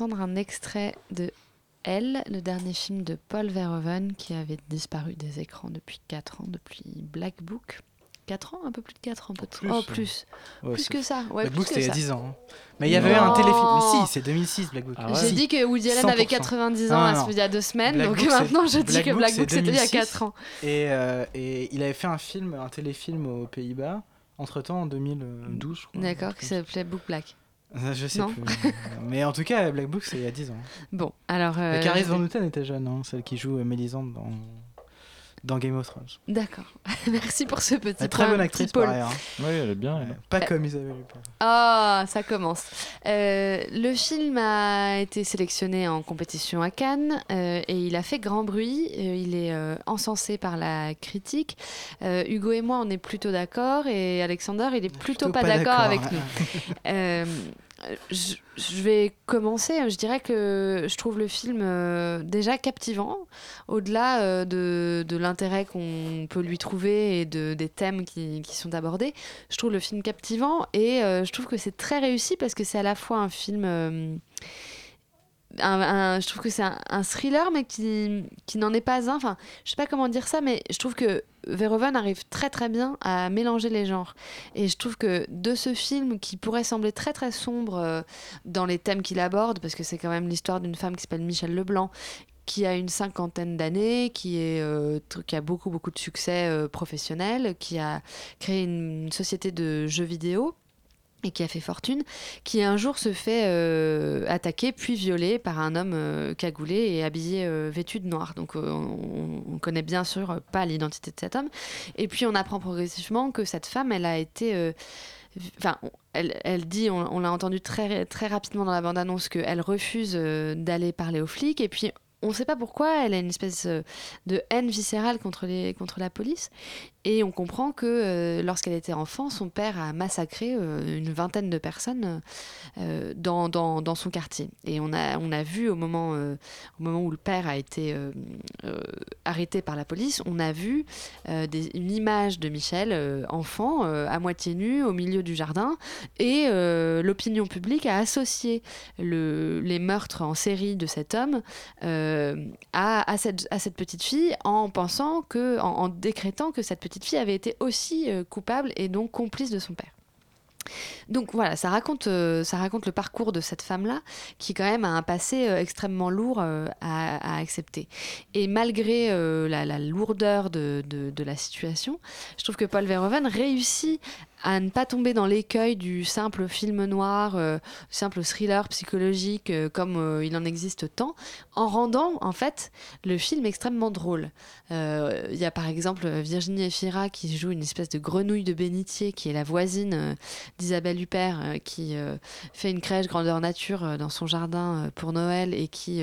d'entendre un extrait de Elle, le dernier film de Paul Verhoeven qui avait disparu des écrans depuis 4 ans, depuis Black Book. 4 ans Un peu plus de 4 ans, peut-être. Plus, oh, plus. Ouais, plus que ça. Ouais, Black Book, c'était il y a ça. 10 ans. hein. Mais il y avait eu un Non. téléfilm. Mais si, c'est 2006, Black Book. J'ai Si. dit que Woody Allen avait 100%. 90 ans Non, non, il y a deux semaines, Black donc Book, maintenant je dis que Black Book c'était il y a 2006. 4 ans. Et, euh, et il avait fait un film, un téléfilm aux Pays-Bas, entre temps en 2012, je crois. D'accord, qui s'appelait Book Black. Euh, Je sais Non. plus. Mais en tout cas, Black Book, c'est il y a 10 ans. Bon, alors. Euh, Caris Van Houten était jeune, hein, celle qui joue Mélisande dans, dans Game of Thrones. D'accord. Merci pour ce petit Elle est très point, bonne actrice, pôle. pareil. hein. Oui, elle est bien. elle. Pas Euh, comme Isabelle Huppert. Ah, ça commence. Euh, le film a été sélectionné en compétition à Cannes euh, et il a fait grand bruit. Euh, il est euh, encensé par la critique. Euh, Hugo et moi, on est plutôt d'accord et Alexander, il est plutôt, pas, d'accord avec nous. Je, je vais commencer. Je dirais que je trouve le film euh, déjà captivant, au-delà euh, de, de l'intérêt qu'on peut lui trouver et de, des thèmes qui, qui sont abordés. Je trouve le film captivant et euh, je trouve que c'est très réussi parce que c'est à la fois un film. Un- je trouve que c'est un, thriller, mais qui, qui n'en est pas un. Enfin, je sais pas comment dire ça, mais je trouve que Verhoeven arrive très très bien à mélanger les genres. Et je trouve que de ce film, qui pourrait sembler très très sombre euh, dans les thèmes qu'il aborde, parce que c'est quand même l'histoire d'une femme qui s'appelle Michel Leblanc, qui a une cinquantaine d'années, qui, euh, qui a beaucoup beaucoup de succès euh, professionnel, qui a créé une société de jeux vidéo et qui a fait fortune, qui un jour se fait euh, attaquer puis violer par un homme euh, cagoulé et habillé euh, vêtu de noir. Donc euh, on, on connaît bien sûr pas l'identité de cet homme. Et puis on apprend progressivement que cette femme, elle a été... Enfin, elle, elle dit, on, on l'a entendu très, très rapidement dans la bande-annonce, qu'elle refuse d'aller parler aux flics. Et puis, on ne sait pas pourquoi, elle a une espèce de haine viscérale contre, les, contre la police. Et on comprend que euh, lorsqu'elle était enfant, son père a massacré euh, une vingtaine de personnes euh, dans, dans, dans son quartier. Et on a, on a vu au moment, au moment où le père a été arrêté par la police, on a vu une image de Michel, enfant, à moitié nu, au milieu du jardin. Et l'opinion publique a associé le, les meurtres en série de cet homme à, à, cette, à cette petite fille en pensant que, en décrétant que cette petite fille avait été aussi euh, coupable et donc complice de son père. Donc voilà, ça raconte, euh, ça raconte le parcours de cette femme-là, qui quand même a un passé euh, extrêmement lourd à, accepter. Et malgré la, lourdeur de, de- de la situation, je trouve que Paul Verhoeven réussit à ne pas tomber dans l'écueil du simple film noir, euh, simple thriller psychologique euh, comme euh, il en existe tant, en rendant en fait le film extrêmement drôle. Euh, Il y a par exemple Virginie Efira qui joue une espèce de grenouille de bénitier qui est la voisine d'Isabelle Huppert qui fait une crèche grandeur nature dans son jardin pour Noël et qui,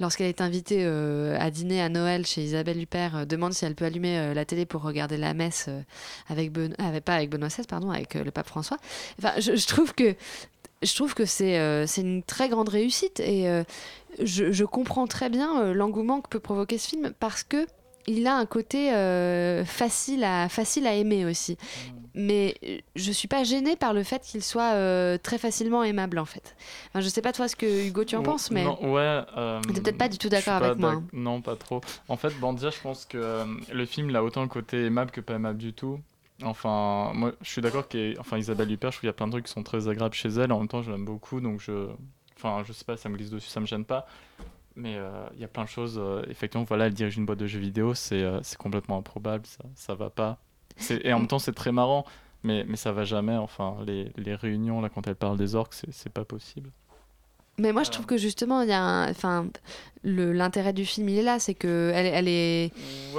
lorsqu'elle est invitée à dîner à Noël chez Isabelle Huppert, demande si elle peut allumer la télé pour regarder la messe avec Benoît, avec, pas avec Benoît XVI, pardon, avec euh, le pape François. Enfin, je, je trouve que je trouve que c'est euh, une très grande réussite et euh, je, je comprends très bien euh, l'engouement que peut provoquer ce film parce que il a un côté facile, à, facile à aimer aussi. Mais euh, je suis pas gênée par le fait qu'il soit très facilement aimable en fait. Enfin, je sais pas toi ce que Hugo tu en penses, mais Non, ouais. T'es peut-être pas du tout d'accord avec moi, hein. Non, pas trop. En fait, Bandia, je pense que le film il a autant le côté aimable que pas aimable du tout. Enfin, moi, je suis d'accord qu'Isabelle enfin, Isabelle Huppert, je trouve qu'il y a plein de trucs qui sont très agréables chez elle. En même temps, je l'aime beaucoup, donc je. Enfin, je sais pas, ça me glisse dessus, ça me gêne pas. Mais euh, il y a plein de choses. euh, effectivement, voilà, elle dirige une boîte de jeux vidéo, c'est euh, c'est complètement improbable, ça, ça va pas. C'est- Et en même temps, c'est très marrant, mais, mais ça va jamais. Enfin, les, les réunions, là, quand elle parle des orques, c'est- c'est pas possible. Mais moi, je trouve que justement, il y a un- enfin, le- l'intérêt du film, il est là, c'est que elle, elle est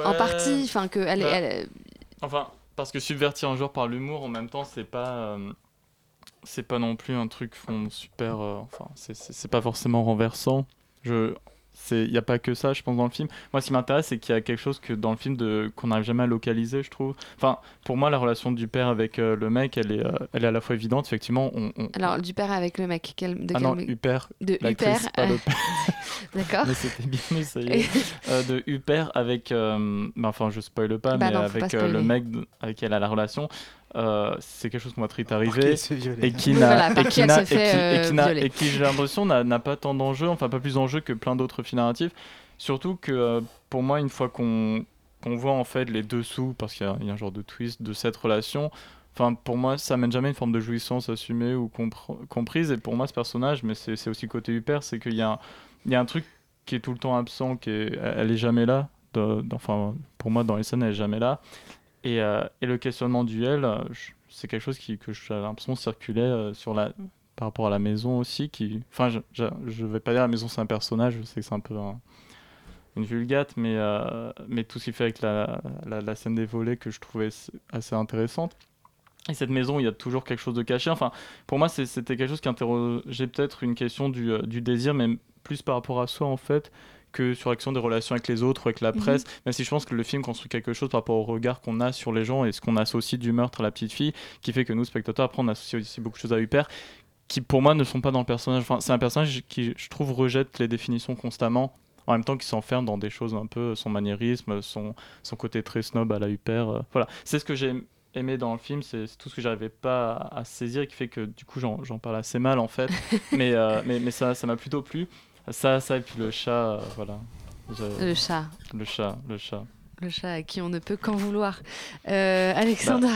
en Ouais. partie, enfin que elle, est- Bah, elle- Enfin, parce que subvertir un genre par l'humour, en même temps, c'est pas. euh, c'est pas non plus un truc super. euh, enfin, c'est pas forcément renversant. Je. Il n'y a pas que ça, je pense, dans le film. Moi, ce qui m'intéresse, c'est qu'il y a quelque chose que dans le film de, qu'on n'arrive jamais à localiser, je trouve. Enfin, pour moi, la relation du père avec euh, le mec, elle est, euh, elle est à la fois évidente. Effectivement, on, on- alors du père avec le mec, quel, de ah quel non, mec Huppert. de le euh, père. D'accord. Mais c'était bien essayé. Euh, de Huppert avec. enfin, je spoile pas, Bah mais non, faut pas avec le mec avec qui elle a la relation. Euh, c'est quelque chose qu'on va très vite arriver et qui n'a et qui n'a- et qui- et qui n'a- violer. et qui j'ai l'impression n'a pas tant d'enjeux enfin pas plus d'enjeux que plein d'autres films narratifs surtout que euh, pour moi une fois qu'on qu'on voit en fait les dessous parce qu'il y, a- il y a un genre de twist de cette relation Enfin, pour moi, ça amène jamais une forme de jouissance assumée ou compr- comprise. Et pour moi, ce personnage, mais c'est aussi côté hyper, c'est qu'il y, a un- il y a un truc qui est tout le temps absent, qui est, elle est jamais là. de- de- enfin, pour moi, dans les scènes, elle est jamais là. Et, euh, et le questionnement du elle, euh, c'est quelque chose qui, que j'ai l'impression circulait euh, sur la, par rapport à la maison aussi. Qui, enfin, je, je, je vais pas dire la maison, c'est un personnage, je sais que c'est un peu un- une vulgate, mais, euh, mais tout ce qui fait avec la, la, la scène des volets que je trouvais assez intéressante. Et cette maison, il y a toujours quelque chose de caché. Enfin, pour moi, c'était quelque chose qui interrogeait peut-être une question du, du désir, mais plus par rapport à soi, en fait, que sur l'action des relations avec les autres, avec la Mhm. presse. Même si je pense que le film construit quelque chose par rapport au regard qu'on a sur les gens et ce qu'on associe du meurtre à la petite fille, qui fait que nous, spectateurs, après, on associe aussi beaucoup de choses à Huppert, qui pour moi ne sont pas dans le personnage. Enfin, c'est un personnage qui, je trouve, rejette les définitions constamment. En même temps qu'il s'enferme dans des choses un peu, son maniérisme, son, son côté très snob à la Huppert. euh, voilà, c'est ce que j'ai aimé dans le film, c'est tout ce que j'arrivais pas à, à saisir qui fait que du coup j'en parle assez mal en fait. mais, euh, mais, mais ça ça m'a plutôt plu. Ça, ça et puis le chat, euh, voilà. Je- Le chat. Le chat, le chat. Le chat à qui on ne peut qu'en vouloir. Euh, Alexandre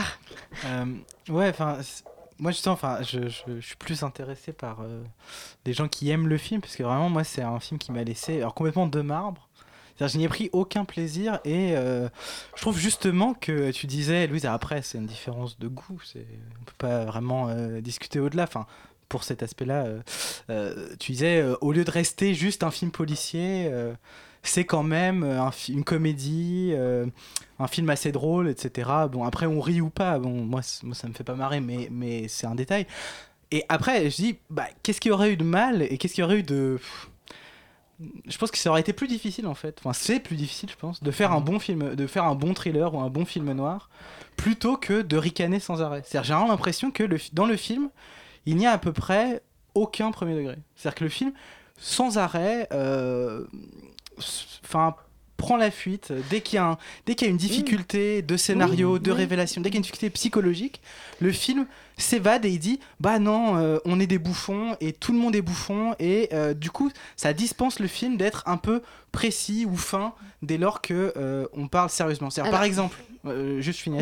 Euh, ouais, enfin, moi enfin, je, je- je suis plus intéressé par euh, des gens qui aiment le film, parce que vraiment, moi, c'est un film qui m'a laissé alors complètement de marbre. C'est-à-dire, je n'y ai pris aucun plaisir et euh, je trouve justement que tu disais, Louise, après, c'est une différence de goût. C'est, on peut pas vraiment euh, discuter au-delà. Enfin, pour cet aspect-là, euh, euh, tu disais, euh, au lieu de rester juste un film policier, c'est quand même une comédie, un film assez drôle, etc. Bon, après, on rit ou pas. Bon, moi, moi ça me fait pas marrer, mais, mais c'est un détail. Et après, je dis, bah, qu'est-ce qu'il y aurait eu de mal et qu'est-ce qu'il y aurait eu de. Je pense que ça aurait été plus difficile en fait. Enfin, c'est plus difficile, je pense, de faire un bon film, de faire un bon thriller ou un bon film noir, plutôt que de ricaner sans arrêt. C'est-à-dire, j'ai vraiment l'impression que le, dans le film, il n'y a à peu près aucun premier degré. C'est-à-dire que le film, sans arrêt, euh, enfin, prend la fuite dès qu'il y a, un- dès qu'il y a une difficulté de scénario, Oui, de oui. révélation, dès qu'il y a une difficulté psychologique, le film s'évade et il dit bah non, euh, on est des bouffons et tout le monde est bouffon et euh, du coup ça dispense le film d'être un peu précis ou fin dès lors que euh, on parle sérieusement. C'est-à-dire, par Alors- exemple, euh, juste sûr.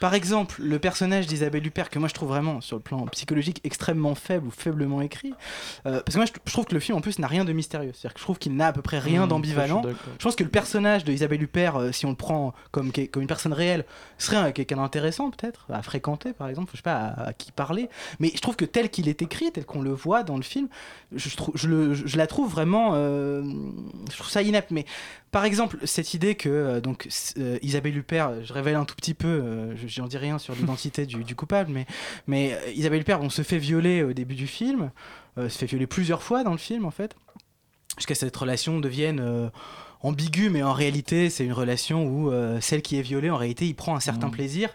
Par exemple, le personnage d'Isabelle Huppert, que moi je trouve vraiment, sur le plan psychologique, extrêmement faible ou faiblement écrit, euh, parce que moi je, je trouve que le film en plus n'a rien de mystérieux. C'est-à-dire que je trouve qu'il n'a à peu près rien Mmh, d'ambivalent. je pense que le personnage de Isabelle Huppert, euh, si on le prend comme, comme une personne réelle, serait un- quelqu'un d'intéressant peut-être, à fréquenter par exemple, je sais pas, à, à qui parler. Mais je trouve que tel qu'il est écrit, tel qu'on le voit dans le film, je, trouve, je, le- je la trouve vraiment, euh, je trouve ça inapte. Mais par exemple, cette idée que euh, donc euh, Isabelle Huppert, je révèle un tout petit peu, euh, je j'en dis rien sur l'identité du, du coupable, mais, mais Isabelle Huppert, on se fait violer au début du film, se fait violer plusieurs fois dans le film en fait, jusqu'à cette relation devienne ambiguë, mais en réalité, c'est une relation où euh, celle qui est violée, en réalité, il prend un certain Mhm. plaisir.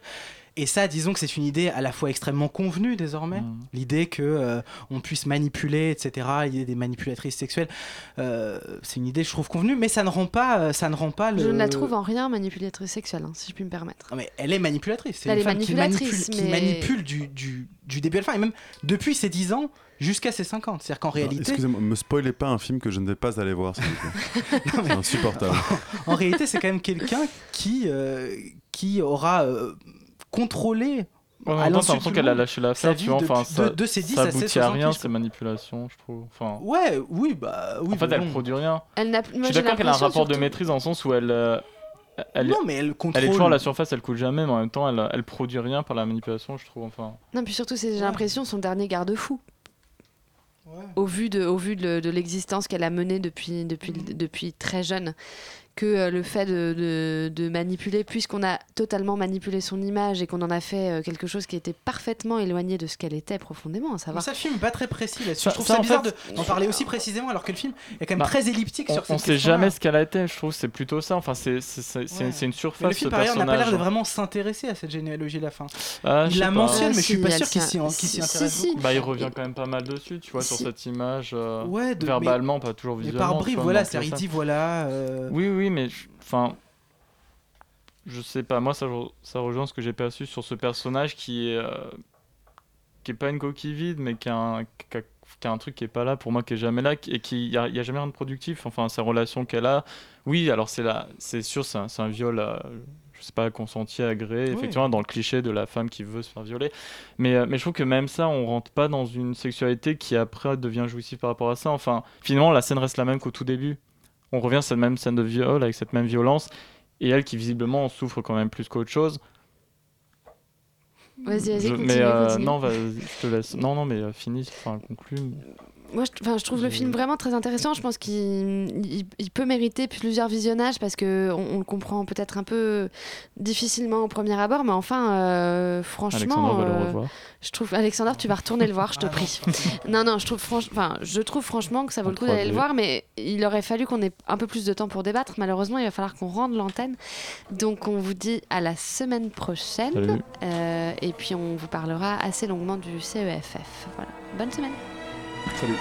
Et ça, disons que c'est une idée à la fois extrêmement convenue désormais. L'idée que euh, on puisse manipuler, etc. L'idée des manipulatrices sexuelles, euh, c'est une idée, je trouve convenue, mais ça ne rend pas, euh, ça ne rend pas le. Je ne la trouve en rien manipulatrice sexuelle, hein, si je puis me permettre. Non, mais elle est manipulatrice. C'est Elle une est femme qui manipule, manipulatrice, qui mais- manipule du, du, du début à la fin, et même depuis ses 10 ans jusqu'à ses 50. C'est-à-dire qu'en réalité. Excusez-moi, me spoilez pas un film que je ne vais pas aller voir, s'il vous plaît. C'est insupportable. en réalité, c'est quand même quelqu'un qui, euh, qui aura euh, contrôlé. Ouais, à l'impression de qu'elle a lâché l'affaire, tu vie vois. Enfin, de, ça, de, de ses 10 ça à aboutit à 60 rien, ces manipulations, je trouve. Enfin, Ouais, oui, bah oui. en fait, mais elle bon. produit rien. Elle n'a- je moi, suis d'accord qu'elle a un rapport de maîtrise dans le sens où elle. euh, elle Non, mais elle contrôle. Elle est toujours à la surface, elle coule jamais, mais en même temps, elle, elle produit rien par la manipulation, je trouve. Enfin. Non, puis surtout, c'est j'ai l'impression son dernier garde-fou. Au vu de, au vu de, de l'existence qu'elle a menée depuis, depuis, depuis très jeune, que euh, le fait de, de- de manipuler, puisqu'on a totalement manipulé son image et qu'on en a fait euh, quelque chose qui était parfaitement éloigné de ce qu'elle était profondément, à Mais savoir. ça, le film pas très précis là-dessus. Ça- Je trouve ça, ça, en bizarre de- d'en parler aussi précisément alors que le film est quand même Bah, très elliptique on, sur on cette sait jamais ce qu'elle a été, je trouve, c'est plutôt ça. Enfin, c'est c'est- c'est- c'est- Ouais. c'est une Mais surface. le film, par ailleurs, n'a pas l'air de personnage. vraiment s'intéresser à cette généalogie-là. Fin. Ah, je il la mentionne, mais je suis pas sûr qu'il s'y intéresse. Bah, il revient quand même pas mal dessus, tu vois, sur cette image. euh, Ouais, de- verbalement, pas toujours Mais visuellement. par bribes, voilà, donc, c'est-à-dire, il ça. dit voilà. euh, Oui, oui, mais je- enfin. je sais pas, moi ça, ça rejoint ce que j'ai perçu sur ce personnage qui est, euh, qui est pas une coquille vide, mais qui a, un, qui a- qui a un truc qui est pas là pour moi, qui est jamais là, et qui y a, y a jamais rien de productif. Enfin, sa relation qu'elle a, oui, alors c'est là, c'est sûr, c'est un, c'est un viol, euh, je sais pas, consenti, agréé, Oui. effectivement, dans le cliché de la femme qui veut se faire violer. Mais, euh, mais je trouve que même ça, on rentre pas dans une sexualité qui après devient jouissive par rapport à ça. Enfin, finalement, la scène reste la même qu'au tout début. On revient à cette même scène de viol avec cette même violence. Et elle qui visiblement en souffre quand même plus qu'autre chose. Vas-y, vas-y, Je- continue, mais euh, continue. non, vas-y, je te laisse. Non, non, mais euh, finis, enfin conclue. Moi, je, enfin, je trouve le film vraiment très intéressant. Je pense qu'il il- il peut mériter plusieurs visionnages parce que on, on le comprend peut-être un peu difficilement au premier abord, mais enfin, euh, franchement, euh, je trouve Alexandre, tu vas retourner le voir, je te prie. non, non, je trouve, franch- enfin, je trouve franchement que ça vaut le coup d'aller le 3D. voir, mais il aurait fallu qu'on ait un peu plus de temps pour débattre. Malheureusement, il va falloir qu'on rende l'antenne. Donc, on vous dit à la semaine prochaine, Salut. Euh, et puis on vous parlera assez longuement du CEFF. Voilà, bonne semaine. 这里。